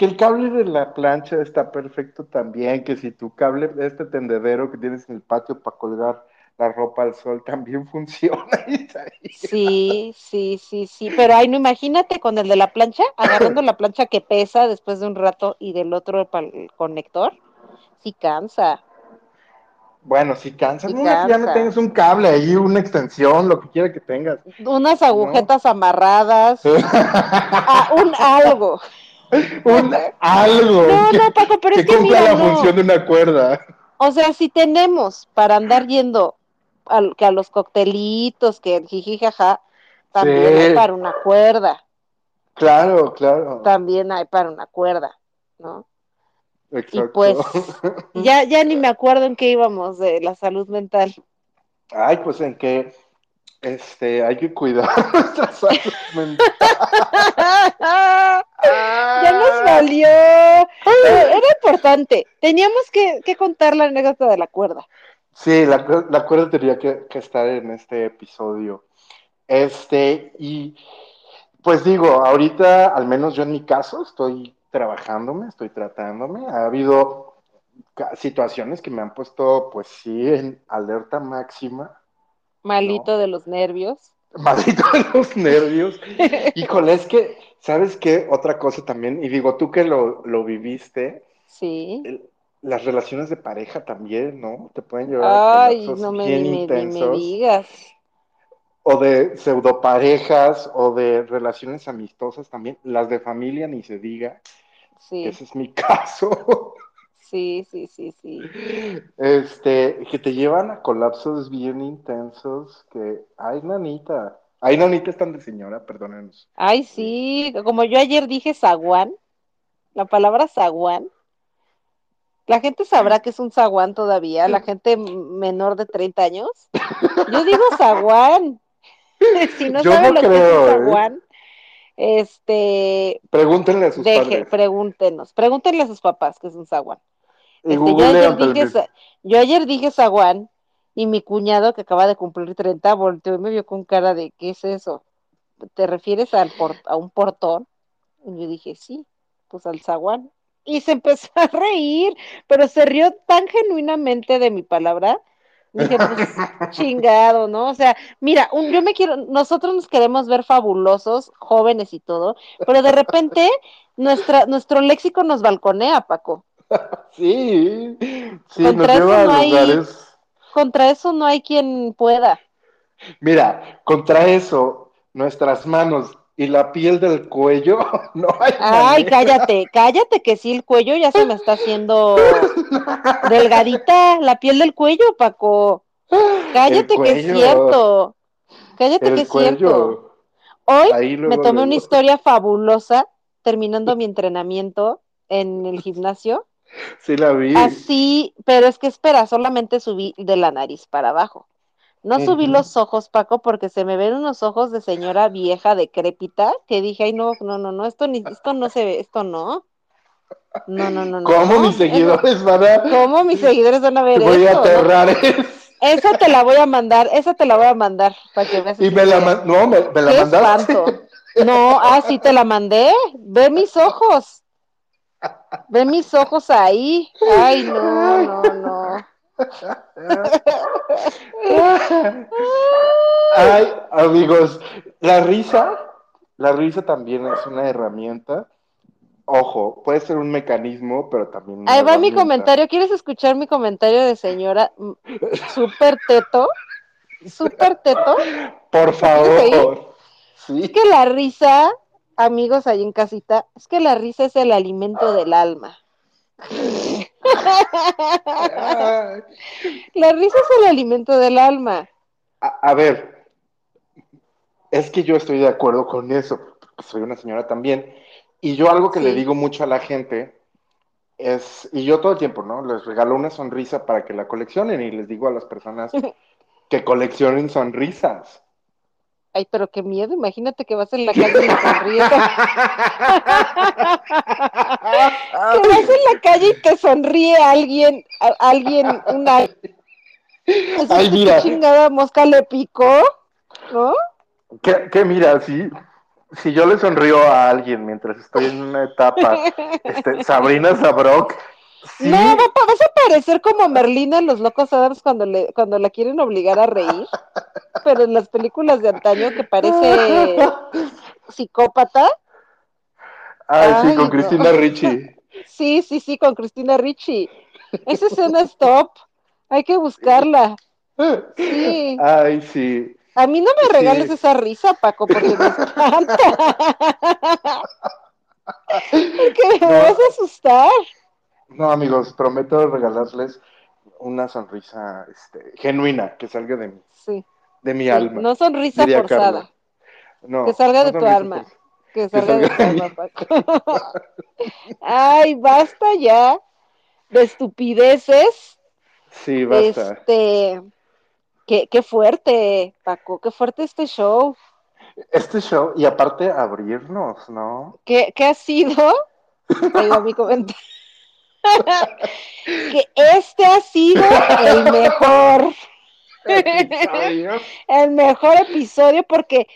B: Que el cable de la plancha está perfecto también, que si tu cable, este tendedero que tienes en el patio para colgar la ropa al sol también funciona.
A: Sí, sí, sí, sí, pero ay, no imagínate con el de la plancha, agarrando la plancha que pesa después de un rato y del otro para el conector, sí cansa,
B: Bueno, si cansa,
A: Sí
B: mira, ya no
A: cansa.
B: tengas un cable ahí, una extensión, lo que quiera que tengas.
A: unas agujetas amarradas, a un algo.
B: un algo
A: No,
B: que,
A: no, Paco, pero
B: que
A: es que
B: cumpla
A: mira,
B: la
A: no.
B: función de una cuerda.
A: O sea, si tenemos para andar yendo al- que a los coctelitos, que el jiji jaja, también
B: Sí.
A: hay para una cuerda,
B: Claro, claro.
A: también hay para una cuerda, ¿no?
B: Exacto.
A: Y pues ya, ya ni me acuerdo en qué íbamos de la salud mental.
B: Ay, pues en que este, hay que cuidar nuestra salud mental.
A: Ya nos valió. Pero era importante. Teníamos que, que contar la anécdota de la cuerda.
B: Sí, la, la cuerda tenía que, que estar en este episodio. Este, y pues digo, ahorita, al menos yo en mi caso, estoy trabajándome, estoy tratándome. Ha habido situaciones que me han puesto, pues sí, en alerta máxima.
A: Malito de los nervios.
B: Maldito de los nervios. Híjole, es que, ¿sabes qué? Otra cosa también, y digo, tú que lo, lo viviste,
A: Sí.
B: el- las relaciones de pareja también, ¿no? Te pueden llevar a
A: Ay, no me,
B: bien
A: me, ni me
B: intensos,
A: digas.
B: o de pseudoparejas, o de relaciones amistosas también, las de familia ni se diga,
A: Sí,
B: ese es mi caso,
A: sí, sí, sí, sí.
B: este, que te llevan a colapsos bien intensos, que, ay, nanita, ay, nanita es tan de señora, perdónenos.
A: Ay, sí, como yo ayer dije zaguán, la palabra zaguán, la gente sabrá que es un zaguán todavía, la gente menor de 30 años. Yo digo zaguán. si no
B: Yo
A: saben
B: no
A: lo que es un
B: ¿eh?
A: zaguán, este,
B: Pregúntenle a sus
A: deje,
B: padres.
A: pregúntenos, pregúntenle a sus papás que es un zaguán. Este, yo, ayer dije, yo ayer dije zaguán y mi cuñado que acaba de cumplir 30 volteó y me vio con cara de ¿qué es eso? ¿Te refieres al por- a un portón? Y yo dije, sí, pues al zaguán. Y se empezó a reír, pero se rió tan genuinamente de mi palabra Dije, pues chingado, ¿no? O sea, mira, un, yo me quiero, nosotros nos queremos ver fabulosos, jóvenes y todo, pero de repente nuestra, nuestro léxico nos balconea, Paco.
B: Sí, sí,
A: Contra
B: nos lleva a
A: no hay-
B: lugares.
A: Contra eso no hay quien pueda.
B: Mira, contra eso, nuestras manos y la piel del cuello, no hay
A: Ay,
B: manera.
A: cállate, cállate que sí, el cuello ya se me está haciendo delgadita, la piel del cuello, Paco. Cállate que es cierto. Cállate que es cierto. Hoy
B: luego,
A: me tomé una historia fabulosa terminando mi entrenamiento en el gimnasio.
B: Sí la vi.
A: Así, pero es que espera, solamente subí de la nariz para abajo. No subí los ojos, Paco, porque se me ven unos ojos de señora vieja decrépita que dije, ay, no, no, no, no, esto ni, esto no se ve, esto no. No, no, no, no.
B: ¿Cómo
A: no,
B: mis seguidores van a...
A: ¿Cómo mis seguidores van a ver
B: voy a
A: no?
B: aterrar es-
A: Esa te la voy a mandar, esa te la voy a mandar para que veas.
B: Y me la, man- no, me, me la
A: ¡Qué
B: mandaste.
A: espanto! No, ah, sí te la mandé. Ve mis ojos. Ve mis ojos ahí. Ay, no, no, no.
B: Ay, amigos, la risa, la risa también es una herramienta. Ojo, puede ser un mecanismo, pero también una
A: Ahí va mi comentario. ¿Quieres escuchar mi comentario de señora súper teto? Súper teto.
B: Por favor. Sí.
A: Es que la risa, amigos ahí en casita, es que la risa es el alimento del alma.
B: Ay.
A: La risa es el alimento del alma.
B: A, a ver, es que yo estoy de acuerdo con eso, porque soy una señora también. Y yo algo que
A: Sí.
B: le digo mucho a la gente es, y yo todo el tiempo, ¿no? Les regalo una sonrisa para que la coleccionen y les digo a las personas que coleccionen sonrisas.
A: Ay, pero qué miedo, imagínate que vas en la calle y me sonríes. que vas en la calle y te sonríe alguien, a- alguien, una...
B: Ay,
A: ¿qué
B: mira.
A: chingada mosca le picó? ¿No?
B: Que, que mira, si, si yo le sonrío a alguien mientras estoy en una etapa, este, Sabrina Sabrok, sí,
A: No, va vas a parecer como Merlina en Los Locos Adams cuando, le, cuando la quieren obligar a reír, pero en las películas de antaño que parece psicópata.
B: Ay, sí, con
A: no.
B: Cristina Ricci.
A: Sí, sí, sí, con Cristina Ricci. Esa escena es top. Hay que buscarla. Sí.
B: Ay, sí.
A: A mí no me
B: Sí.
A: regales esa risa, Paco, porque me espanta. porque me
B: No.
A: vas a asustar.
B: No, amigos, prometo regalarles una sonrisa este, genuina que salga de, mi-
A: Sí,
B: de mi
A: sí,
B: alma.
A: no sonrisa forzada.
B: No,
A: que salga
B: no
A: de tu alma. Que salga de
B: salga
A: tu alma,
B: mí.
A: Paco. Ay, basta ya de estupideces.
B: Sí, basta.
A: Este, qué, qué fuerte, Paco, qué fuerte este show.
B: Este show, y aparte abrirnos, ¿no?
A: ¿Qué, qué ha sido? Mi comentario. que este ha sido el mejor,
B: Episodio.
A: el mejor episodio porque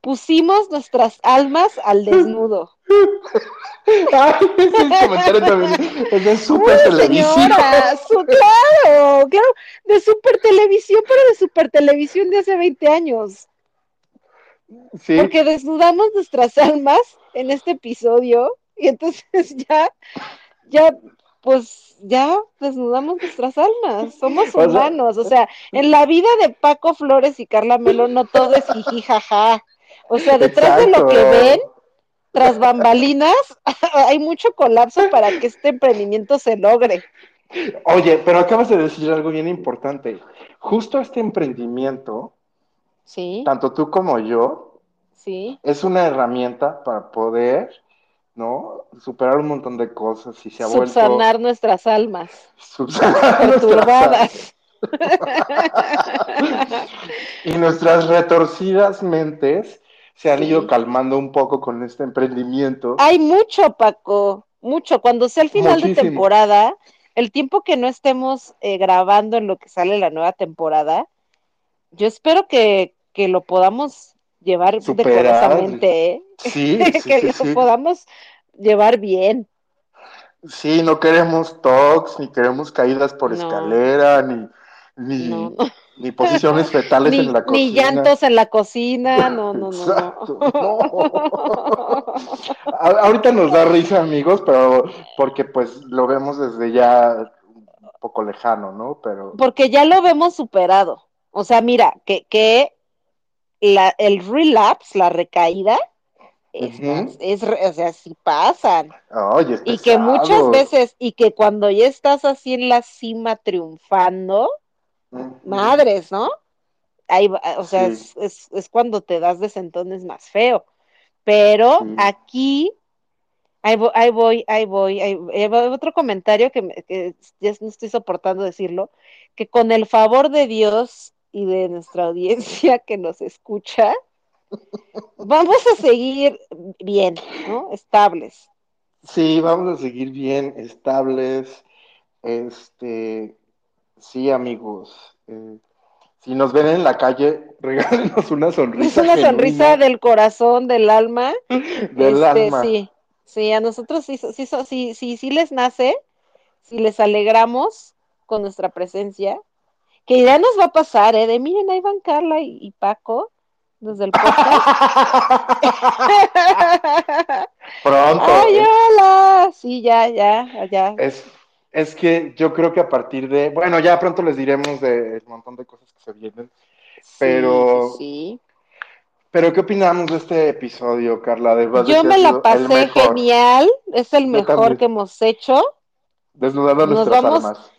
A: pusimos nuestras almas al desnudo.
B: Ay, ese comentario también es de súper
A: Uy,
B: televisión.
A: señora, su- claro, claro, de super televisión, pero de super televisión de hace 20 años.
B: Sí,
A: Porque desnudamos nuestras almas en este episodio y entonces ya, ya, pues ya desnudamos nuestras almas. Somos
B: sea-
A: humanos. O sea, en la vida de Paco Flores y Carla Melo no todo es jiji jaja. O sea, detrás de lo que ven, tras bambalinas, hay mucho colapso para que este emprendimiento se logre.
B: Oye, pero acabas de decir algo bien importante. Justo este emprendimiento,
A: Sí,
B: tanto tú como yo,
A: sí.
B: es una herramienta para poder, ¿no? Superar un montón de cosas y se ha vuelto
A: Subsanar nuestras almas
B: subsanar nuestras
A: perturbadas.
B: y nuestras retorcidas mentes se han
A: Sí.
B: ido calmando un poco con este emprendimiento.
A: Hay mucho, Paco, mucho. Cuando sea el final de temporada, el tiempo que no estemos eh, grabando en lo que sale la nueva temporada, yo espero que, que lo podamos llevar
B: Superar.
A: decorosamente, ¿eh?
B: Sí, sí,
A: que
B: sí,
A: podamos llevar bien.
B: Sí, no queremos talks, ni queremos caídas por
A: No.
B: escalera, ni, ni,
A: no.
B: ni posiciones fetales en
A: Ni,
B: la
A: ni
B: cocina.
A: llantos en la cocina, no, no, no, no.
B: Exacto, no. A- ahorita nos da risa, amigos, pero porque pues lo vemos desde ya un poco lejano, ¿no? Pero
A: Porque ya lo vemos superado. O sea, mira, que, que la, el relapse, la recaída, es, es, o sea, sí pasan. Y que muchas veces, y que cuando ya estás así en la cima triunfando, madres, ¿no? Ahí, o sea,
B: Sí,
A: es, es, es cuando te das de sentones más feo. Pero
B: sí.
A: aquí, ahí voy, ahí voy, ahí voy, ahí otro comentario que, que ya no estoy soportando decirlo, que con el favor de Dios y de nuestra audiencia que nos escucha, vamos a seguir bien, ¿no? Estables.
B: Sí, vamos a seguir bien, estables. Este, sí, amigos. eh, si nos ven en la calle, regálenos una
A: Es
B: sonrisa
A: una sonrisa del corazón, del alma.
B: del
A: Este,
B: alma.
A: sí, sí, a nosotros sí, sí, sí, sí, sí, sí les nace, si les alegramos con nuestra presencia, que ya nos va a pasar, ¿eh? De miren, ahí van Carla y, y Paco desde el podcast.
B: Pronto.
A: ¡Ay,
B: eh,
A: hola! Sí, ya, ya, ya.
B: Es, es que yo creo que a partir de, bueno, ya pronto les diremos del montón de cosas que se vienen,
A: Sí,
B: pero,
A: sí,
B: pero ¿qué opinamos de este episodio, Carla? De
A: Yo me la pasé genial, es el
B: Yo
A: mejor
B: también.
A: que hemos hecho.
B: desnudando
A: Nos
B: nuestras
A: vamos-
B: almas.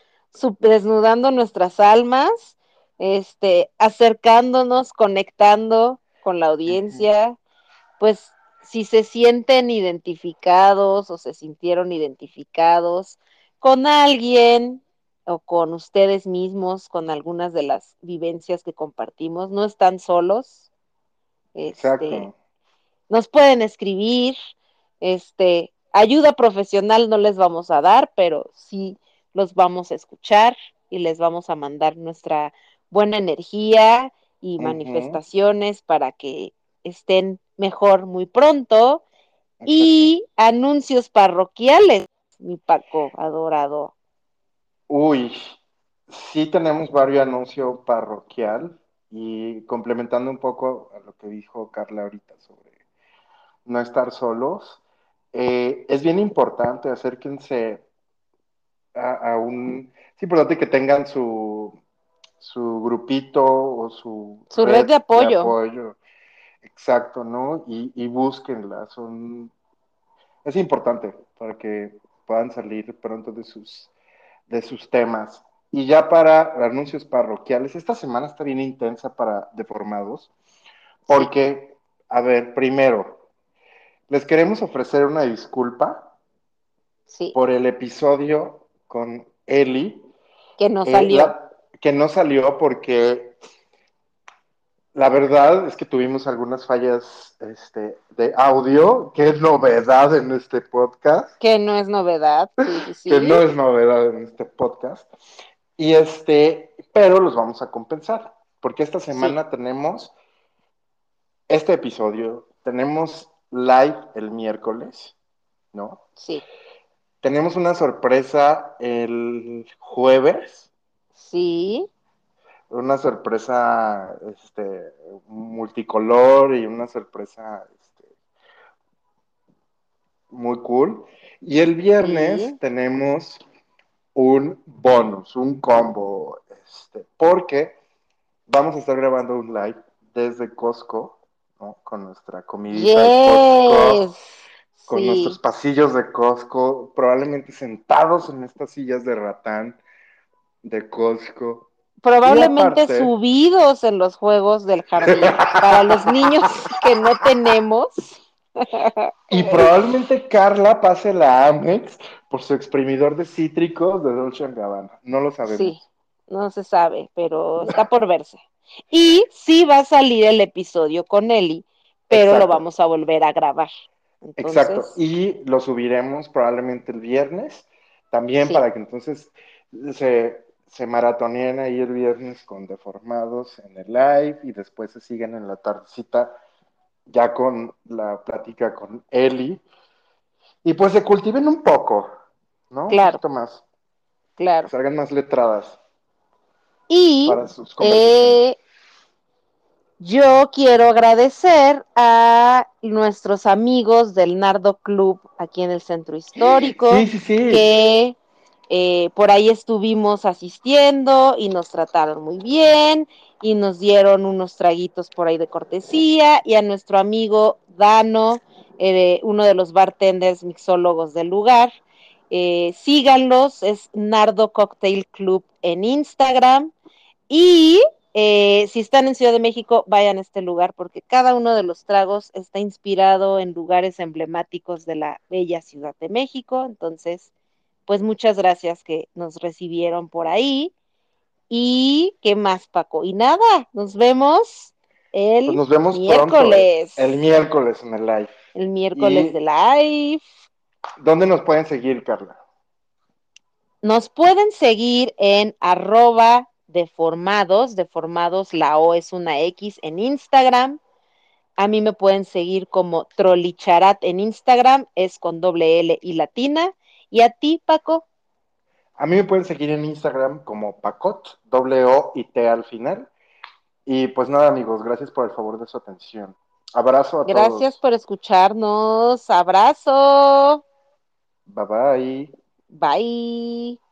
A: Desnudando nuestras almas, este, acercándonos, conectando con la audiencia, pues si se sienten identificados o se sintieron identificados con alguien o con ustedes mismos, con algunas de las vivencias que compartimos, no están solos. Este,
B: Exacto.
A: nos pueden escribir, este, ayuda profesional no les vamos a dar, pero sí los vamos a escuchar y les vamos a mandar nuestra buena energía y manifestaciones para que estén mejor muy pronto. Y anuncios parroquiales, mi Paco adorado.
B: Uy, sí tenemos varios anuncios parroquial y complementando un poco a lo que dijo Carla ahorita sobre no estar solos, eh, es bien importante, acérquense a, a un... Es importante que tengan su, su grupito o su,
A: Su red de apoyo.
B: apoyo. Exacto, ¿no? Y, y búsquenla, son... Es importante para que puedan salir pronto de sus, de sus temas. Y ya para anuncios parroquiales, esta semana está bien intensa para deformados, porque, a ver, primero, les queremos ofrecer una disculpa
A: Sí,
B: por el episodio con Eli,
A: que no
B: eh,
A: salió.
B: la- que no salió porque la verdad es que tuvimos algunas fallas este, de audio, que es novedad en este podcast.
A: Que no es novedad, sí, sí, sí.
B: que no es novedad en este podcast. Y este, pero los vamos a compensar, porque esta semana tenemos este episodio, tenemos live el miércoles, ¿no?
A: Sí,
B: Tenemos una sorpresa el jueves,
A: sí,
B: una sorpresa este, multicolor y una sorpresa este, muy cool. Y el viernes
A: Sí.
B: tenemos un bonus, un combo, este, porque vamos a estar grabando un live desde Costco, ¿no? Con nuestra comidita de Costco,
A: yes.
B: Con
A: Sí.
B: nuestros pasillos de Costco, probablemente sentados en estas sillas de ratán de Costco.
A: Probablemente
B: aparte-
A: subidos en los juegos del jardín para los niños que no tenemos.
B: Y probablemente Carla pase la Amex por su exprimidor de cítricos de Dolce Gabbana. No lo sabemos.
A: Sí, no se sabe, pero está por verse. Y sí va a salir el episodio con Eli, pero lo vamos a volver a grabar. Entonces,
B: Exacto. Y lo subiremos probablemente el viernes, también
A: Sí.
B: para que entonces se, se maratoneen ahí el viernes con deformados en el live y después se sigan en la tardecita ya con la plática con Eli. Y pues se cultiven un poco, ¿no?
A: Claro.
B: Un poquito más,
A: claro.
B: que salgan más letradas.
A: Y
B: para sus
A: eh, yo quiero agradecer a nuestros amigos del Nardo Club aquí en el Centro Histórico,
B: Sí, sí, sí.
A: que eh, por ahí estuvimos asistiendo y nos trataron muy bien y nos dieron unos traguitos por ahí de cortesía y a nuestro amigo Dano, eh, uno de los bartenders mixólogos del lugar. Eh, síganlos, es Nardo Cocktail Club en Instagram y eh, si están en Ciudad de México, vayan a este lugar porque cada uno de los tragos está inspirado en lugares emblemáticos de la bella Ciudad de México. Entonces, pues muchas gracias que nos recibieron por ahí. ¿Y qué más, Paco? Y nada, nos vemos el
B: Pues nos vemos
A: miércoles.
B: pronto. El miércoles en el live.
A: El miércoles
B: Y-
A: de live.
B: ¿Dónde nos pueden seguir, Carla?
A: Nos pueden seguir en arroba deformados, deformados, la O es una X en Instagram. A mí me pueden seguir como Trolicharat en Instagram, es con doble L y latina. Y a ti, Paco,
B: A mí me pueden seguir en Instagram como Pacot, doble O y T al final. Y pues nada, amigos, gracias por el favor de su atención. Abrazo a
A: gracias
B: todos.
A: por escucharnos. Abrazo.
B: Bye bye.
A: Bye.